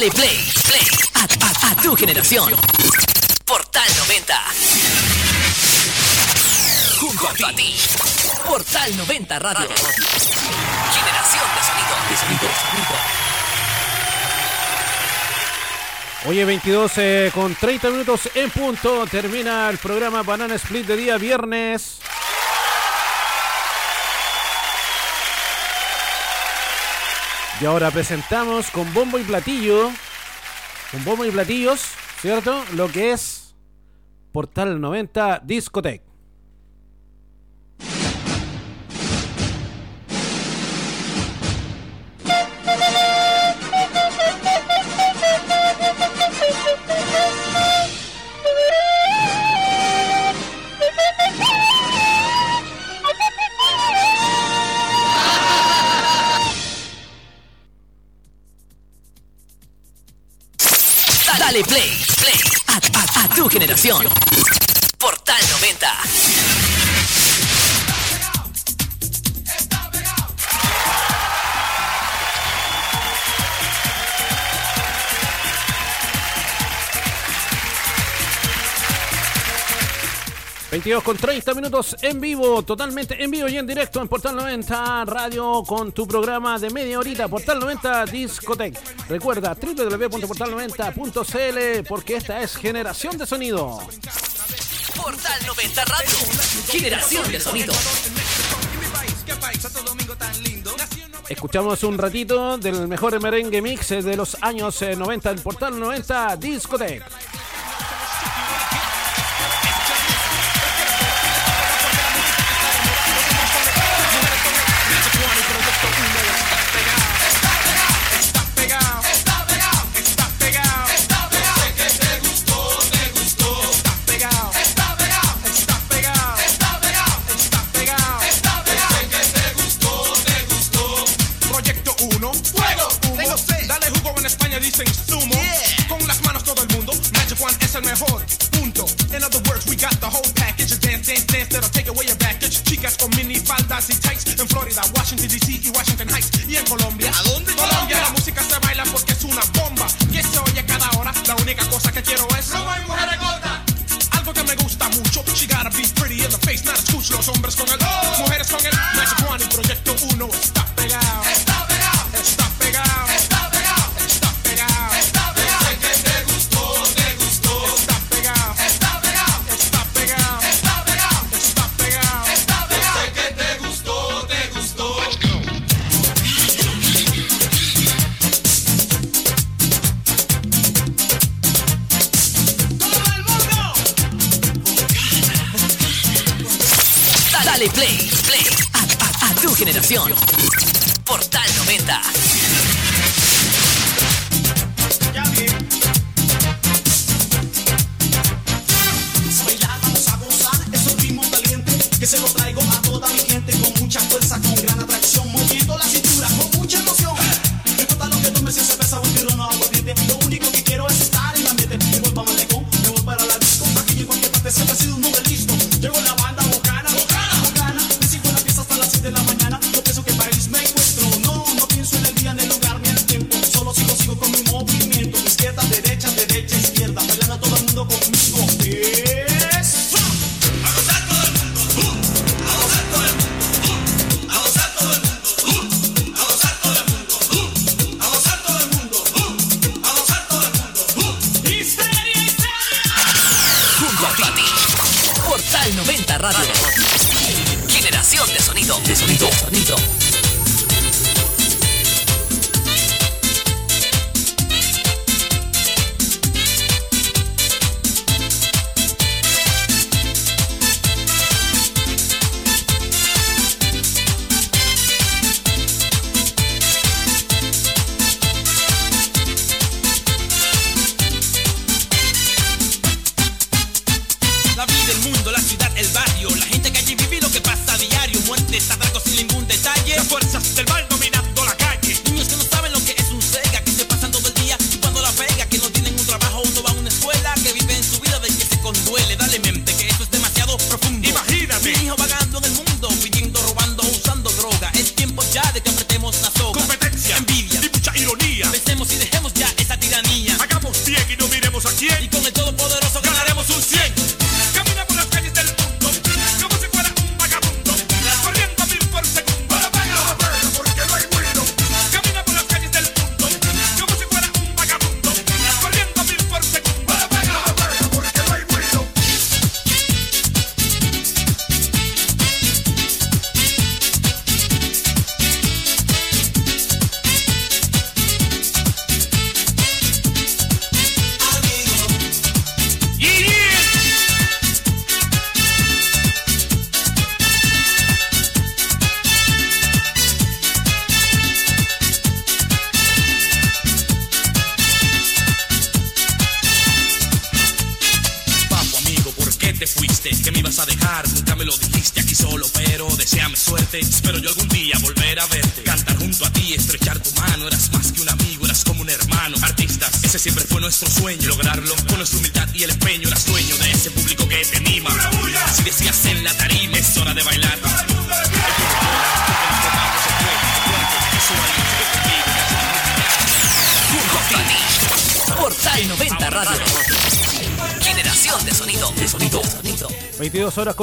Dale play, play a, a- a tu generación. Portal 90. Junto a ti. Portal 90 Radio. Generación de sonido. De sonido. Oye, 22 eh, con 30 minutos en punto. Termina el programa Banana Split de día viernes. Y ahora presentamos con bombo y platillo, con bombo y platillos, ¿cierto? Lo que es Portal 90 Discotech. Dale play, play a, a- a tu generación. Portal 90. 22 con 30 minutos en vivo, totalmente en vivo y en directo en Portal 90 Radio con tu programa de media horita, Portal 90 Discotech. Recuerda www.portal90.cl porque esta es generación de sonido. Portal 90 Radio. Generación de sonido. Escuchamos un ratito del mejor merengue mix de los años eh, 90 del Portal 90 Discotech. We got the whole package, dance, dance, dance, that'll take away your baggage, chicas con mini faldas y tights, en Florida, Washington DC y Washington Heights, y en Colombia, ¿a dónde Colombia? La música se baila porque es una bomba, que se oye cada hora, la única cosa que quiero es, algo que me gusta mucho, she gotta be pretty in the face, not escucho los hombres con el, mujeres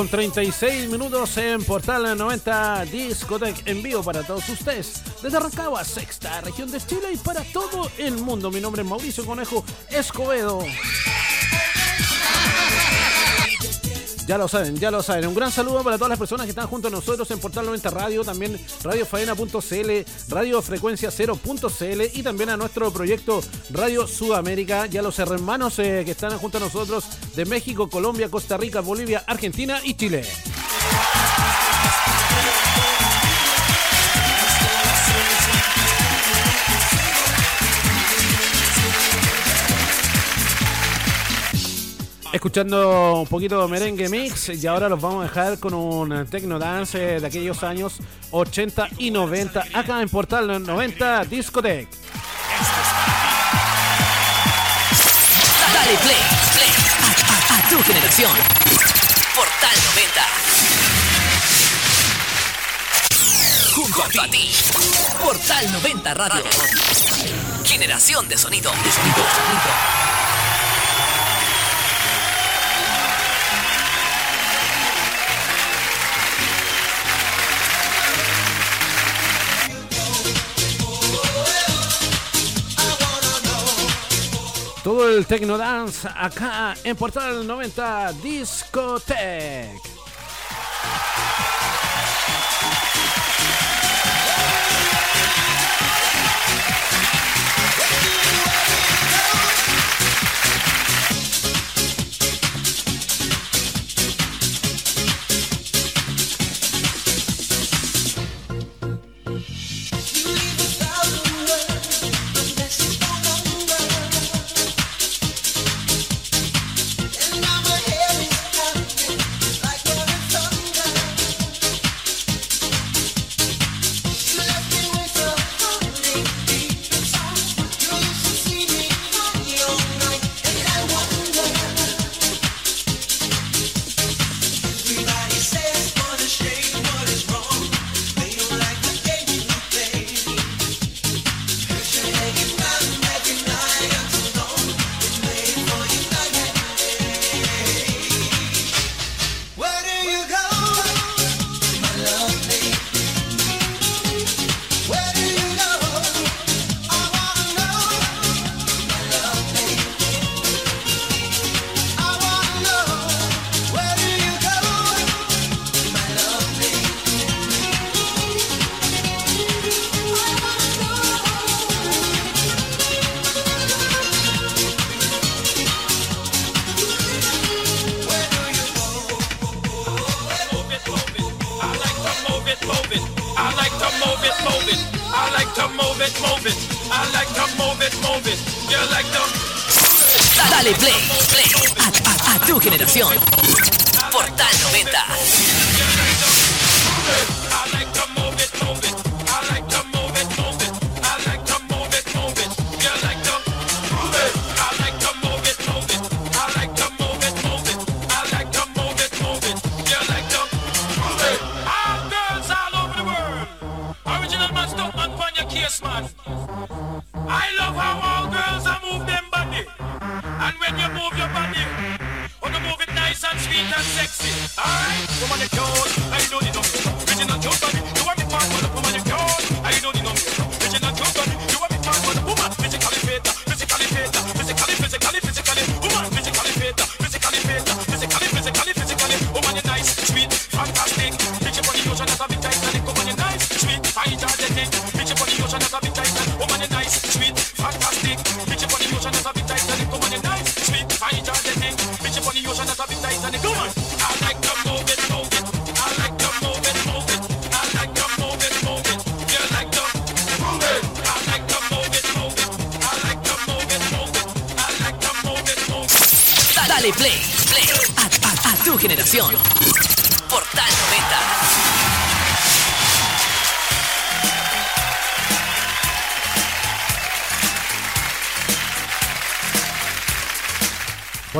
con 36 minutos en Portal 90 Discotech en vivo para todos ustedes. Desde Rancagua, sexta región de Chile y para todo el mundo. Mi nombre es Mauricio Conejo Escobedo. Ya lo saben, ya lo saben. Un gran saludo para todas las personas que están junto a nosotros en Portal 90 Radio, también radiofaena.cl, radiofrecuencia 0.cl y también a nuestro proyecto Radio Sudamérica. Ya los hermanos eh, que están junto a nosotros de México, Colombia, Costa Rica, Bolivia, Argentina y Chile. Escuchando un poquito merengue mix y ahora los vamos a dejar con un techno dance de aquellos años 80 y 90 acá en Portal 90 Discotech. Dale play, generación. Portal 90. Junto a ti. Portal 90 Radio. Generación de sonido. De sonido. Sonido. Todo el techno dance acá en Portal 90 Discotech.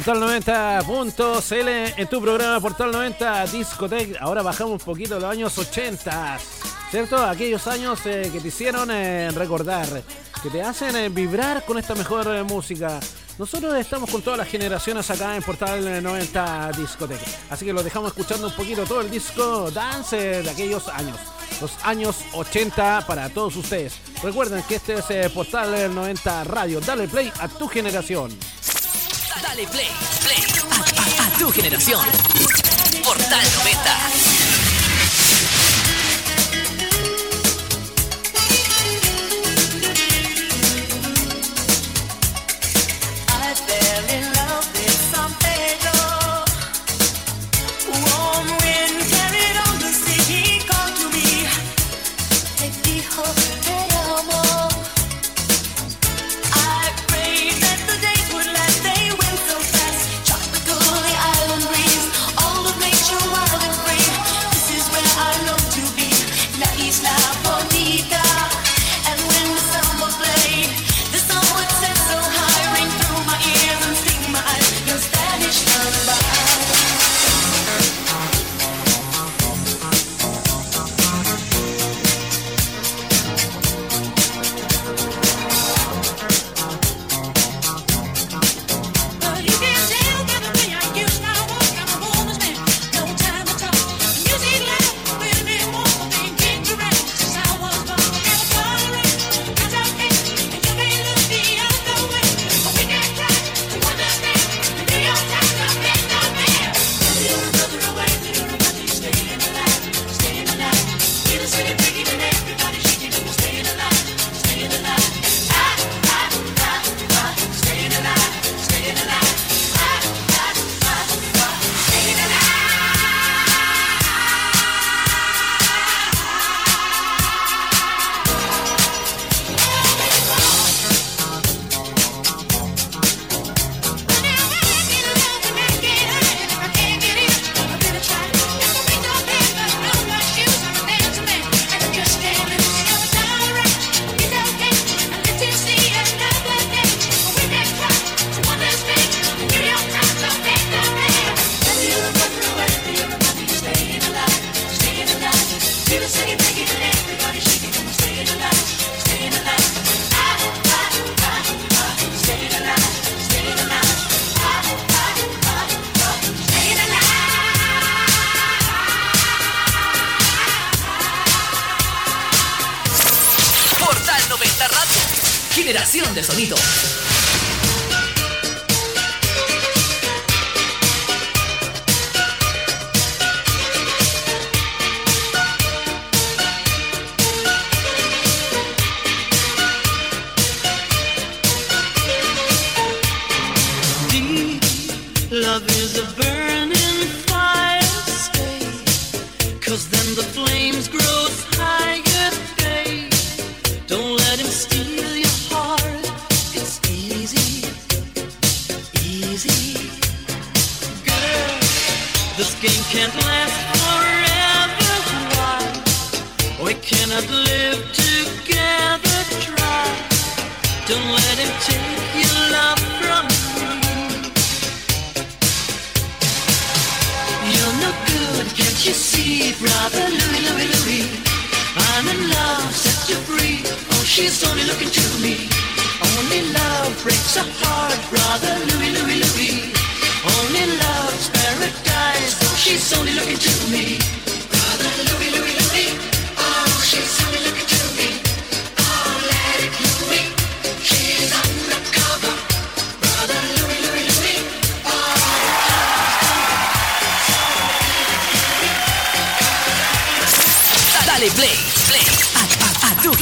Portal90.cl en tu programa Portal 90 Discotech. Ahora bajamos un poquito los años 80, ¿cierto? Aquellos años eh, que te hicieron eh, recordar, que te hacen eh, vibrar con esta mejor eh, música. Nosotros estamos con todas las generaciones acá en Portal eh, 90 Discotech. Así que los dejamos escuchando un poquito todo el disco dance eh, de aquellos años. Los años 80 para todos ustedes. Recuerden que este es Portal 90 Radio. Dale play a tu generación. Dale play, play a, a, a tu generación. Portal 90.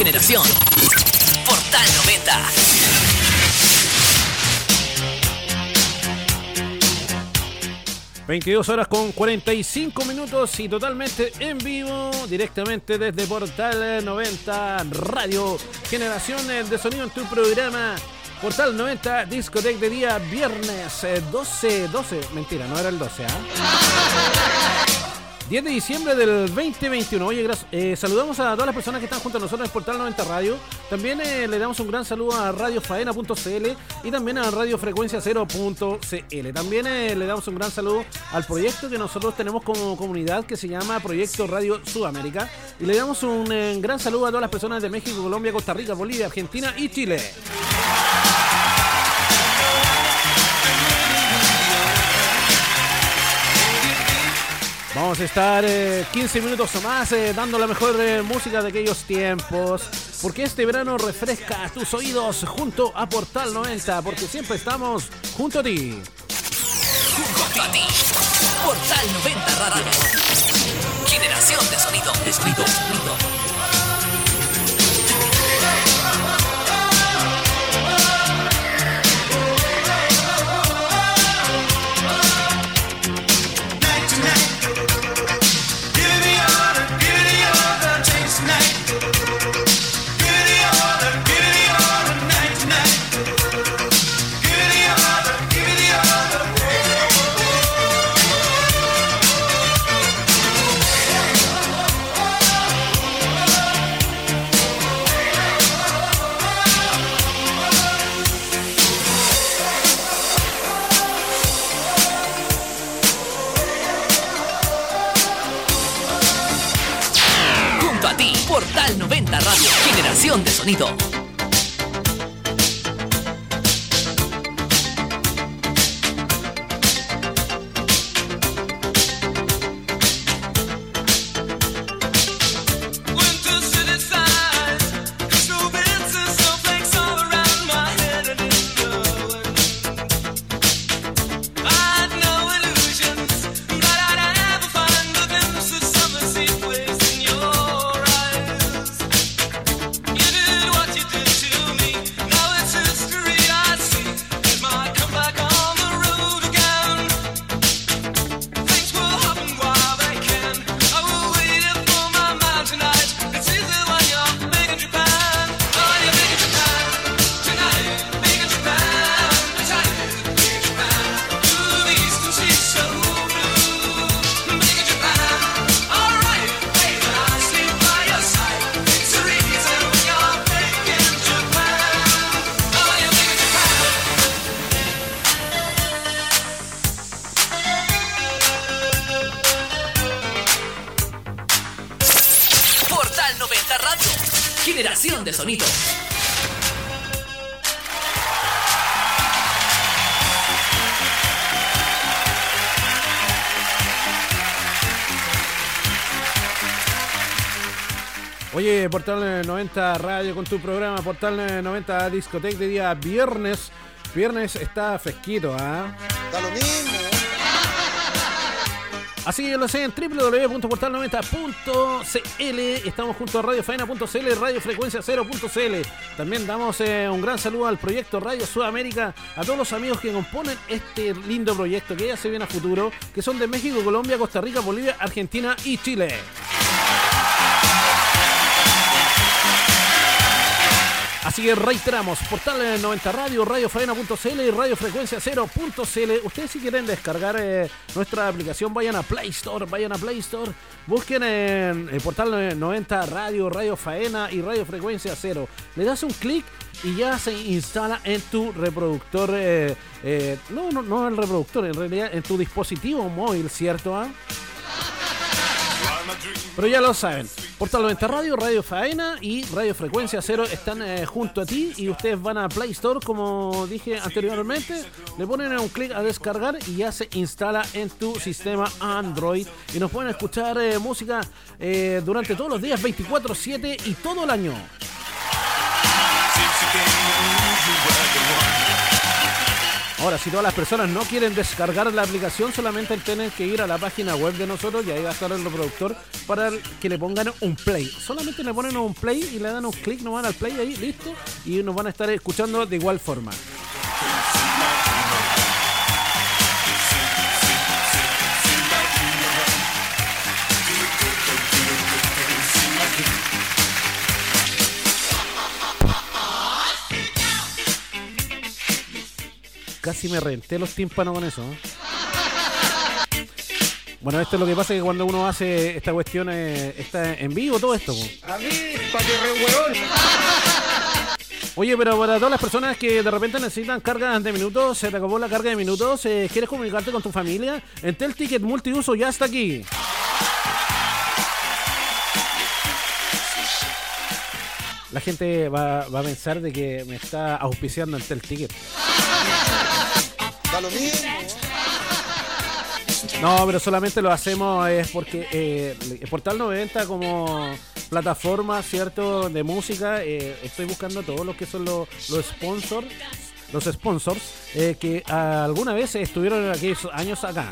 Generación. Portal 90. 22 horas con 45 minutos y totalmente en vivo, directamente desde Portal 90 Radio, generación eh, de sonido en tu programa. Portal 90, discoteca de día, viernes eh, 12, 12, mentira, no era el 12, ¿ah? 10 de diciembre del 2021. Oye, gracias. eh, saludamos a todas las personas que están junto a nosotros en Portal 90 Radio. También eh, le damos un gran saludo a radiofaena.cl y también a radiofrecuencia 0.cl. También eh, le damos un gran saludo al proyecto que nosotros tenemos como comunidad que se llama Proyecto Radio Sudamérica. Y le damos un gran saludo a todas las personas de México, Colombia, Costa Rica, Bolivia, Argentina y Chile. Vamos a estar eh, 15 minutos o más eh, dando la mejor eh, música de aquellos tiempos. Porque este verano refresca tus oídos junto a Portal 90. Porque siempre estamos junto a ti. Junto a ti. Portal 90 Radio. Generación de sonido. De sonido. 90 Radio con tu programa Portal 90 Discoteca de día viernes. Viernes está fresquito, ¿ah? Da lo mismo. Así que lo sé en www.portal90.cl. Estamos junto a radiofaena.cl, radiofrecuencia 0.cl. También damos eh, un gran saludo al proyecto Radio Sudamérica, a todos los amigos que componen este lindo proyecto que ya se viene a futuro, que son de México, Colombia, Costa Rica, Bolivia, Argentina y Chile. Así que reiteramos, portal eh, 90 Radio, radiofaena.cl y radiofrecuencia0.cl. Ustedes si quieren descargar eh, nuestra aplicación, vayan a Play Store, vayan a Play Store, busquen en el portal eh, 90 Radio, Radio Faena y Radio Frecuencia 0. Le das un clic y ya se instala en tu reproductor, eh, eh, no, no, no el reproductor, en realidad en tu dispositivo móvil, ¿cierto? Pero ya lo saben, Portal 90 Radio, Radio Faena y Radio Frecuencia Cero están eh, junto a ti y ustedes van a Play Store, como dije anteriormente, le ponen un clic a descargar y ya se instala en tu sistema Android y nos pueden escuchar eh, música eh, durante todos los días, 24/7 y todo el año. Ahora, si todas las personas no quieren descargar la aplicación, solamente tienen que ir a la página web de nosotros y ahí va a estar el reproductor para que le pongan un play. Solamente le ponen un play y le dan un clic, no van al play ahí, listo, y nos van a estar escuchando de igual forma. Casi me renté los tímpanos con eso. ¿eh? Bueno, esto es lo que pasa que cuando uno hace esta cuestión eh, está en vivo todo esto. po. A mí, pa' que re huevón. Oye, pero para todas las personas que de repente necesitan cargas de minutos, se te acabó la carga de minutos, eh, ¿quieres comunicarte con tu familia? Entel Ticket Multiuso ya está aquí. La gente va, va a pensar de que me está auspiciando Entel Ticket. No, pero solamente lo hacemos es porque eh, Portal 90 como plataforma, ¿cierto? De música, eh, estoy buscando todos los que son los, los sponsors, los sponsors eh, que alguna vez estuvieron en aquellos años acá.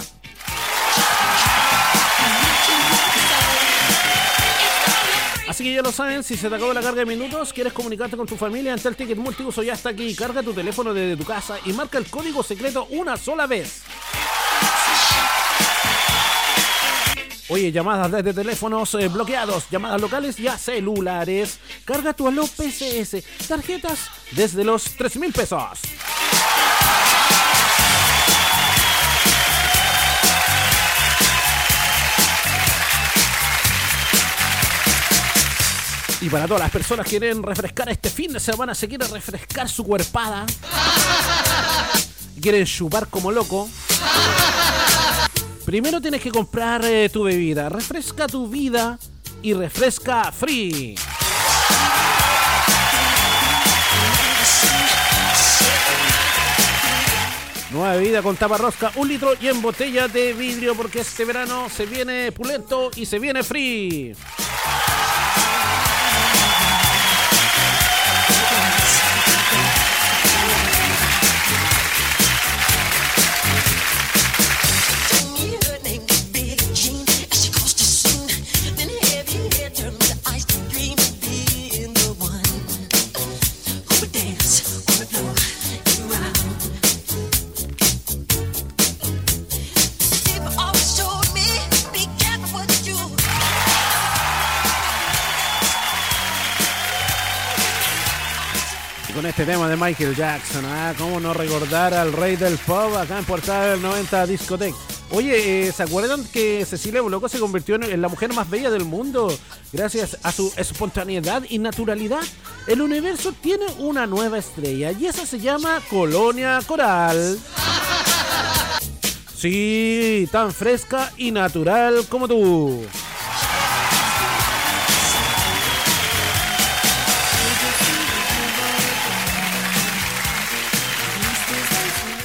Así que ya lo saben, si se te acabó la carga de minutos, quieres comunicarte con tu familia, el Ticket Multiuso ya está aquí. Carga tu teléfono desde tu casa y marca el código secreto una sola vez. Oye, llamadas desde teléfonos eh, bloqueados, llamadas locales y a celulares. Carga tu Aló PCS, tarjetas desde los 3 mil pesos. Y para todas las personas que quieren refrescar este fin de semana, se quieren refrescar su cuerpada, quieren chupar como loco, primero tienes que comprar eh, tu bebida. Refresca tu vida y refresca free. Nueva bebida con tapa rosca, un litro y en botella de vidrio porque este verano se viene pulento y se viene free. Este tema de Michael Jackson, ¿ah? ¿Cómo no recordar al rey del pop acá en Portal del 90 Discotech? Oye, eh, ¿se acuerdan que Cecilia Boloco se convirtió en la mujer más bella del mundo gracias a su espontaneidad y naturalidad? El universo tiene una nueva estrella y esa se llama Colonia Coral. Sí, tan fresca y natural como tú.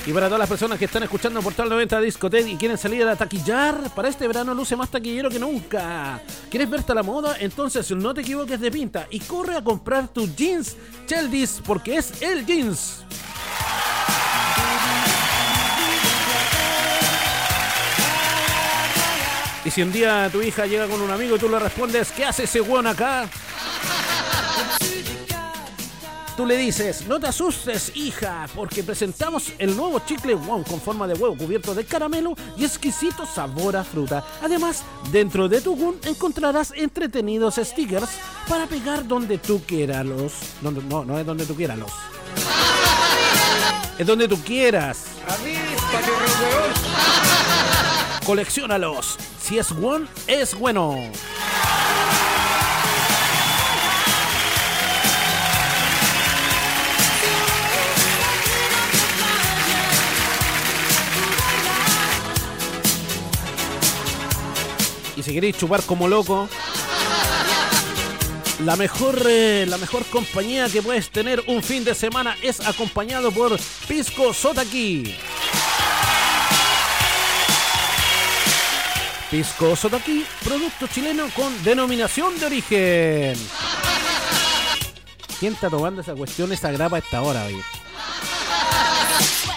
Y para todas las personas que están escuchando Portal 90 Discoteca y quieren salir a taquillar, para este verano luce más taquillero que nunca. ¿Quieres verte a la moda? Entonces no te equivoques de pinta y corre a comprar tu jeans Cheldis porque es el jeans. Y si un día tu hija llega con un amigo y tú le respondes, ¿qué hace ese weón acá? Tú le dices, no te asustes, hija, porque presentamos el nuevo chicle One con forma de huevo cubierto de caramelo y exquisito sabor a fruta. Además, dentro de tu Gun encontrarás entretenidos stickers para pegar donde tú quieras los. Donde, no, no es donde tú quieras los. Es donde tú quieras. Colecciónalos. Si es One, es bueno. Y si queréis chupar como loco, la mejor, eh, la mejor compañía que puedes tener un fin de semana es acompañado por Pisco Sotaki. Pisco Sotaki, producto chileno con denominación de origen. ¿Quién está tomando esa cuestión, esa grapa a esta hora, oye?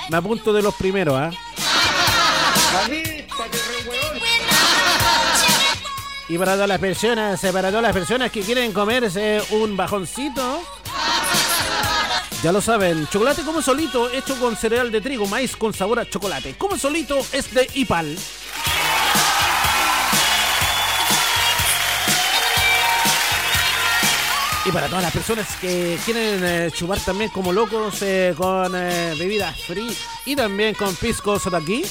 Me apunto de los primeros, ¿ah? Y para todas las personas, eh, para todas las personas que quieren comerse un bajoncito, ya lo saben, chocolate como solito, hecho con cereal de trigo, maíz con sabor a chocolate. Como solito es de Ipal. Y para todas las personas que quieren eh, chupar también como locos eh, con eh, bebidas free y también con piscos de aquí.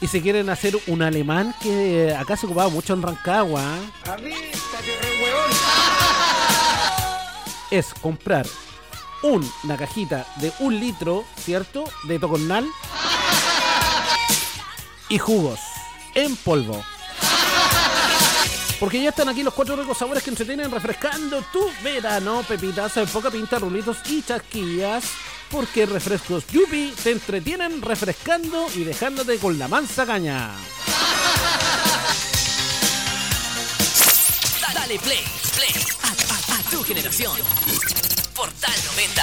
Y si quieren hacer un alemán que eh, acá se ocupaba mucho en Rancagua, es comprar un- una cajita de un litro, ¿cierto? De tocornal y jugos en polvo. Porque ya están aquí los cuatro ricos sabores que entretienen refrescando tu verano. Pepitas, poca pinta, rulitos y chasquillas. Porque refrescos Yupi te entretienen refrescando y dejándote con la mansa caña. Dale play, play a, a- tu generación. Portal 90.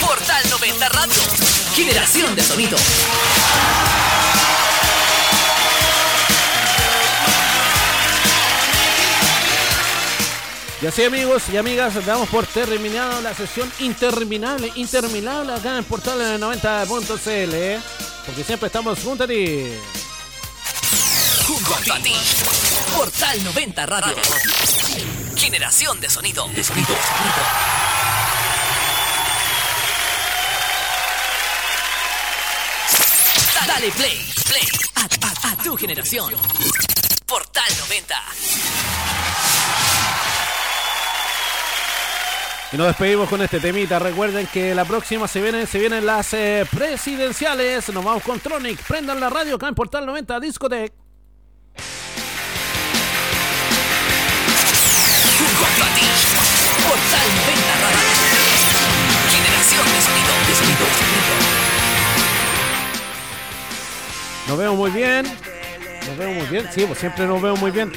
Portal 90 Radio. Generación de sonido. Y así amigos y amigas, damos por terminado la sesión interminable, interminable acá en Portal 90.cl. ¿eh? Porque siempre estamos junto a ti. Junto a ti. Portal 90 Radio. Generación de sonido. De sonido. Dale play, play a tu generación. Portal 90. Y nos despedimos con este temita. Recuerden que la próxima se vienen, se vienen las eh, presidenciales. Nos vamos con Tronic. Prendan la radio acá en Portal 90 Discotech. Junto a ti. Portal 90 Radio. Generación de sonido. De sonido. de sonido. Nos vemos muy bien. Nos vemos muy bien. Sí, pues siempre nos vemos muy bien.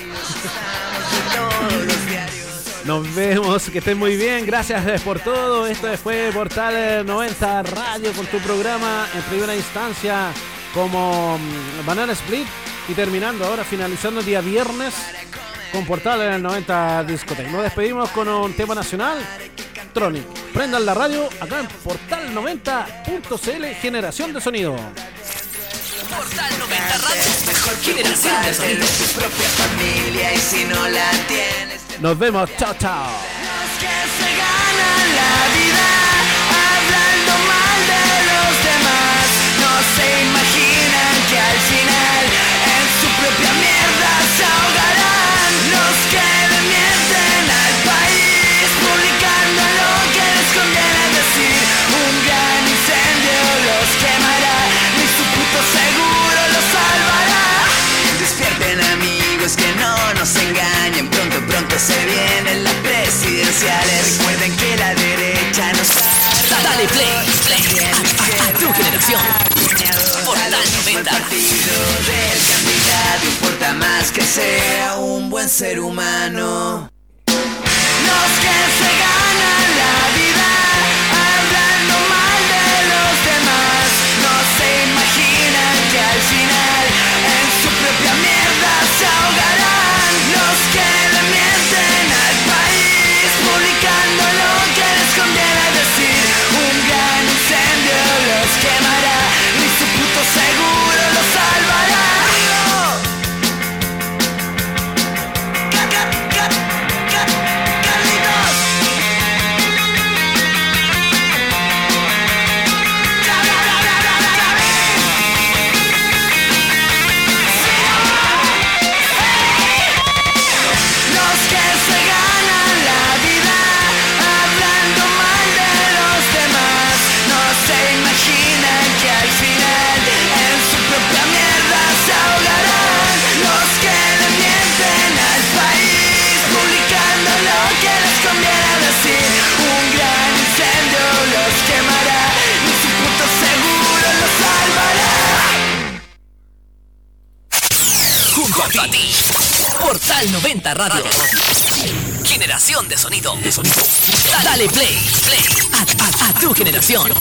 Nos vemos, que estén muy bien. Gracias eh, por todo. Esto fue Portal eh, 90 Radio con tu programa en primera instancia como mm, Banana Split y terminando ahora, finalizando el día viernes con Portal en el 90 Discotech. Nos despedimos con un tema nacional. Tronic. Prendan la radio acá en Portal 90.cl Generación de Sonido. Portal 90 Radio. Sonido. tu propia familia y si no la tienes Nos vemos. Chao, chao. que se ganan la vida hablando mal de los demás. No se imaginan que al final en su propia mierda se ahogarán. Los que Pronto se vienen las presidenciales Recuerden que la derecha nos ha Dale play, play. A, a- a tu generación. Portal 90. partido del candidato importa más que sea un buen ser humano. Los que se ganan Portal 90 Radio. Generación de sonido. De sonido. Dale play, play. A, a- a tu generación.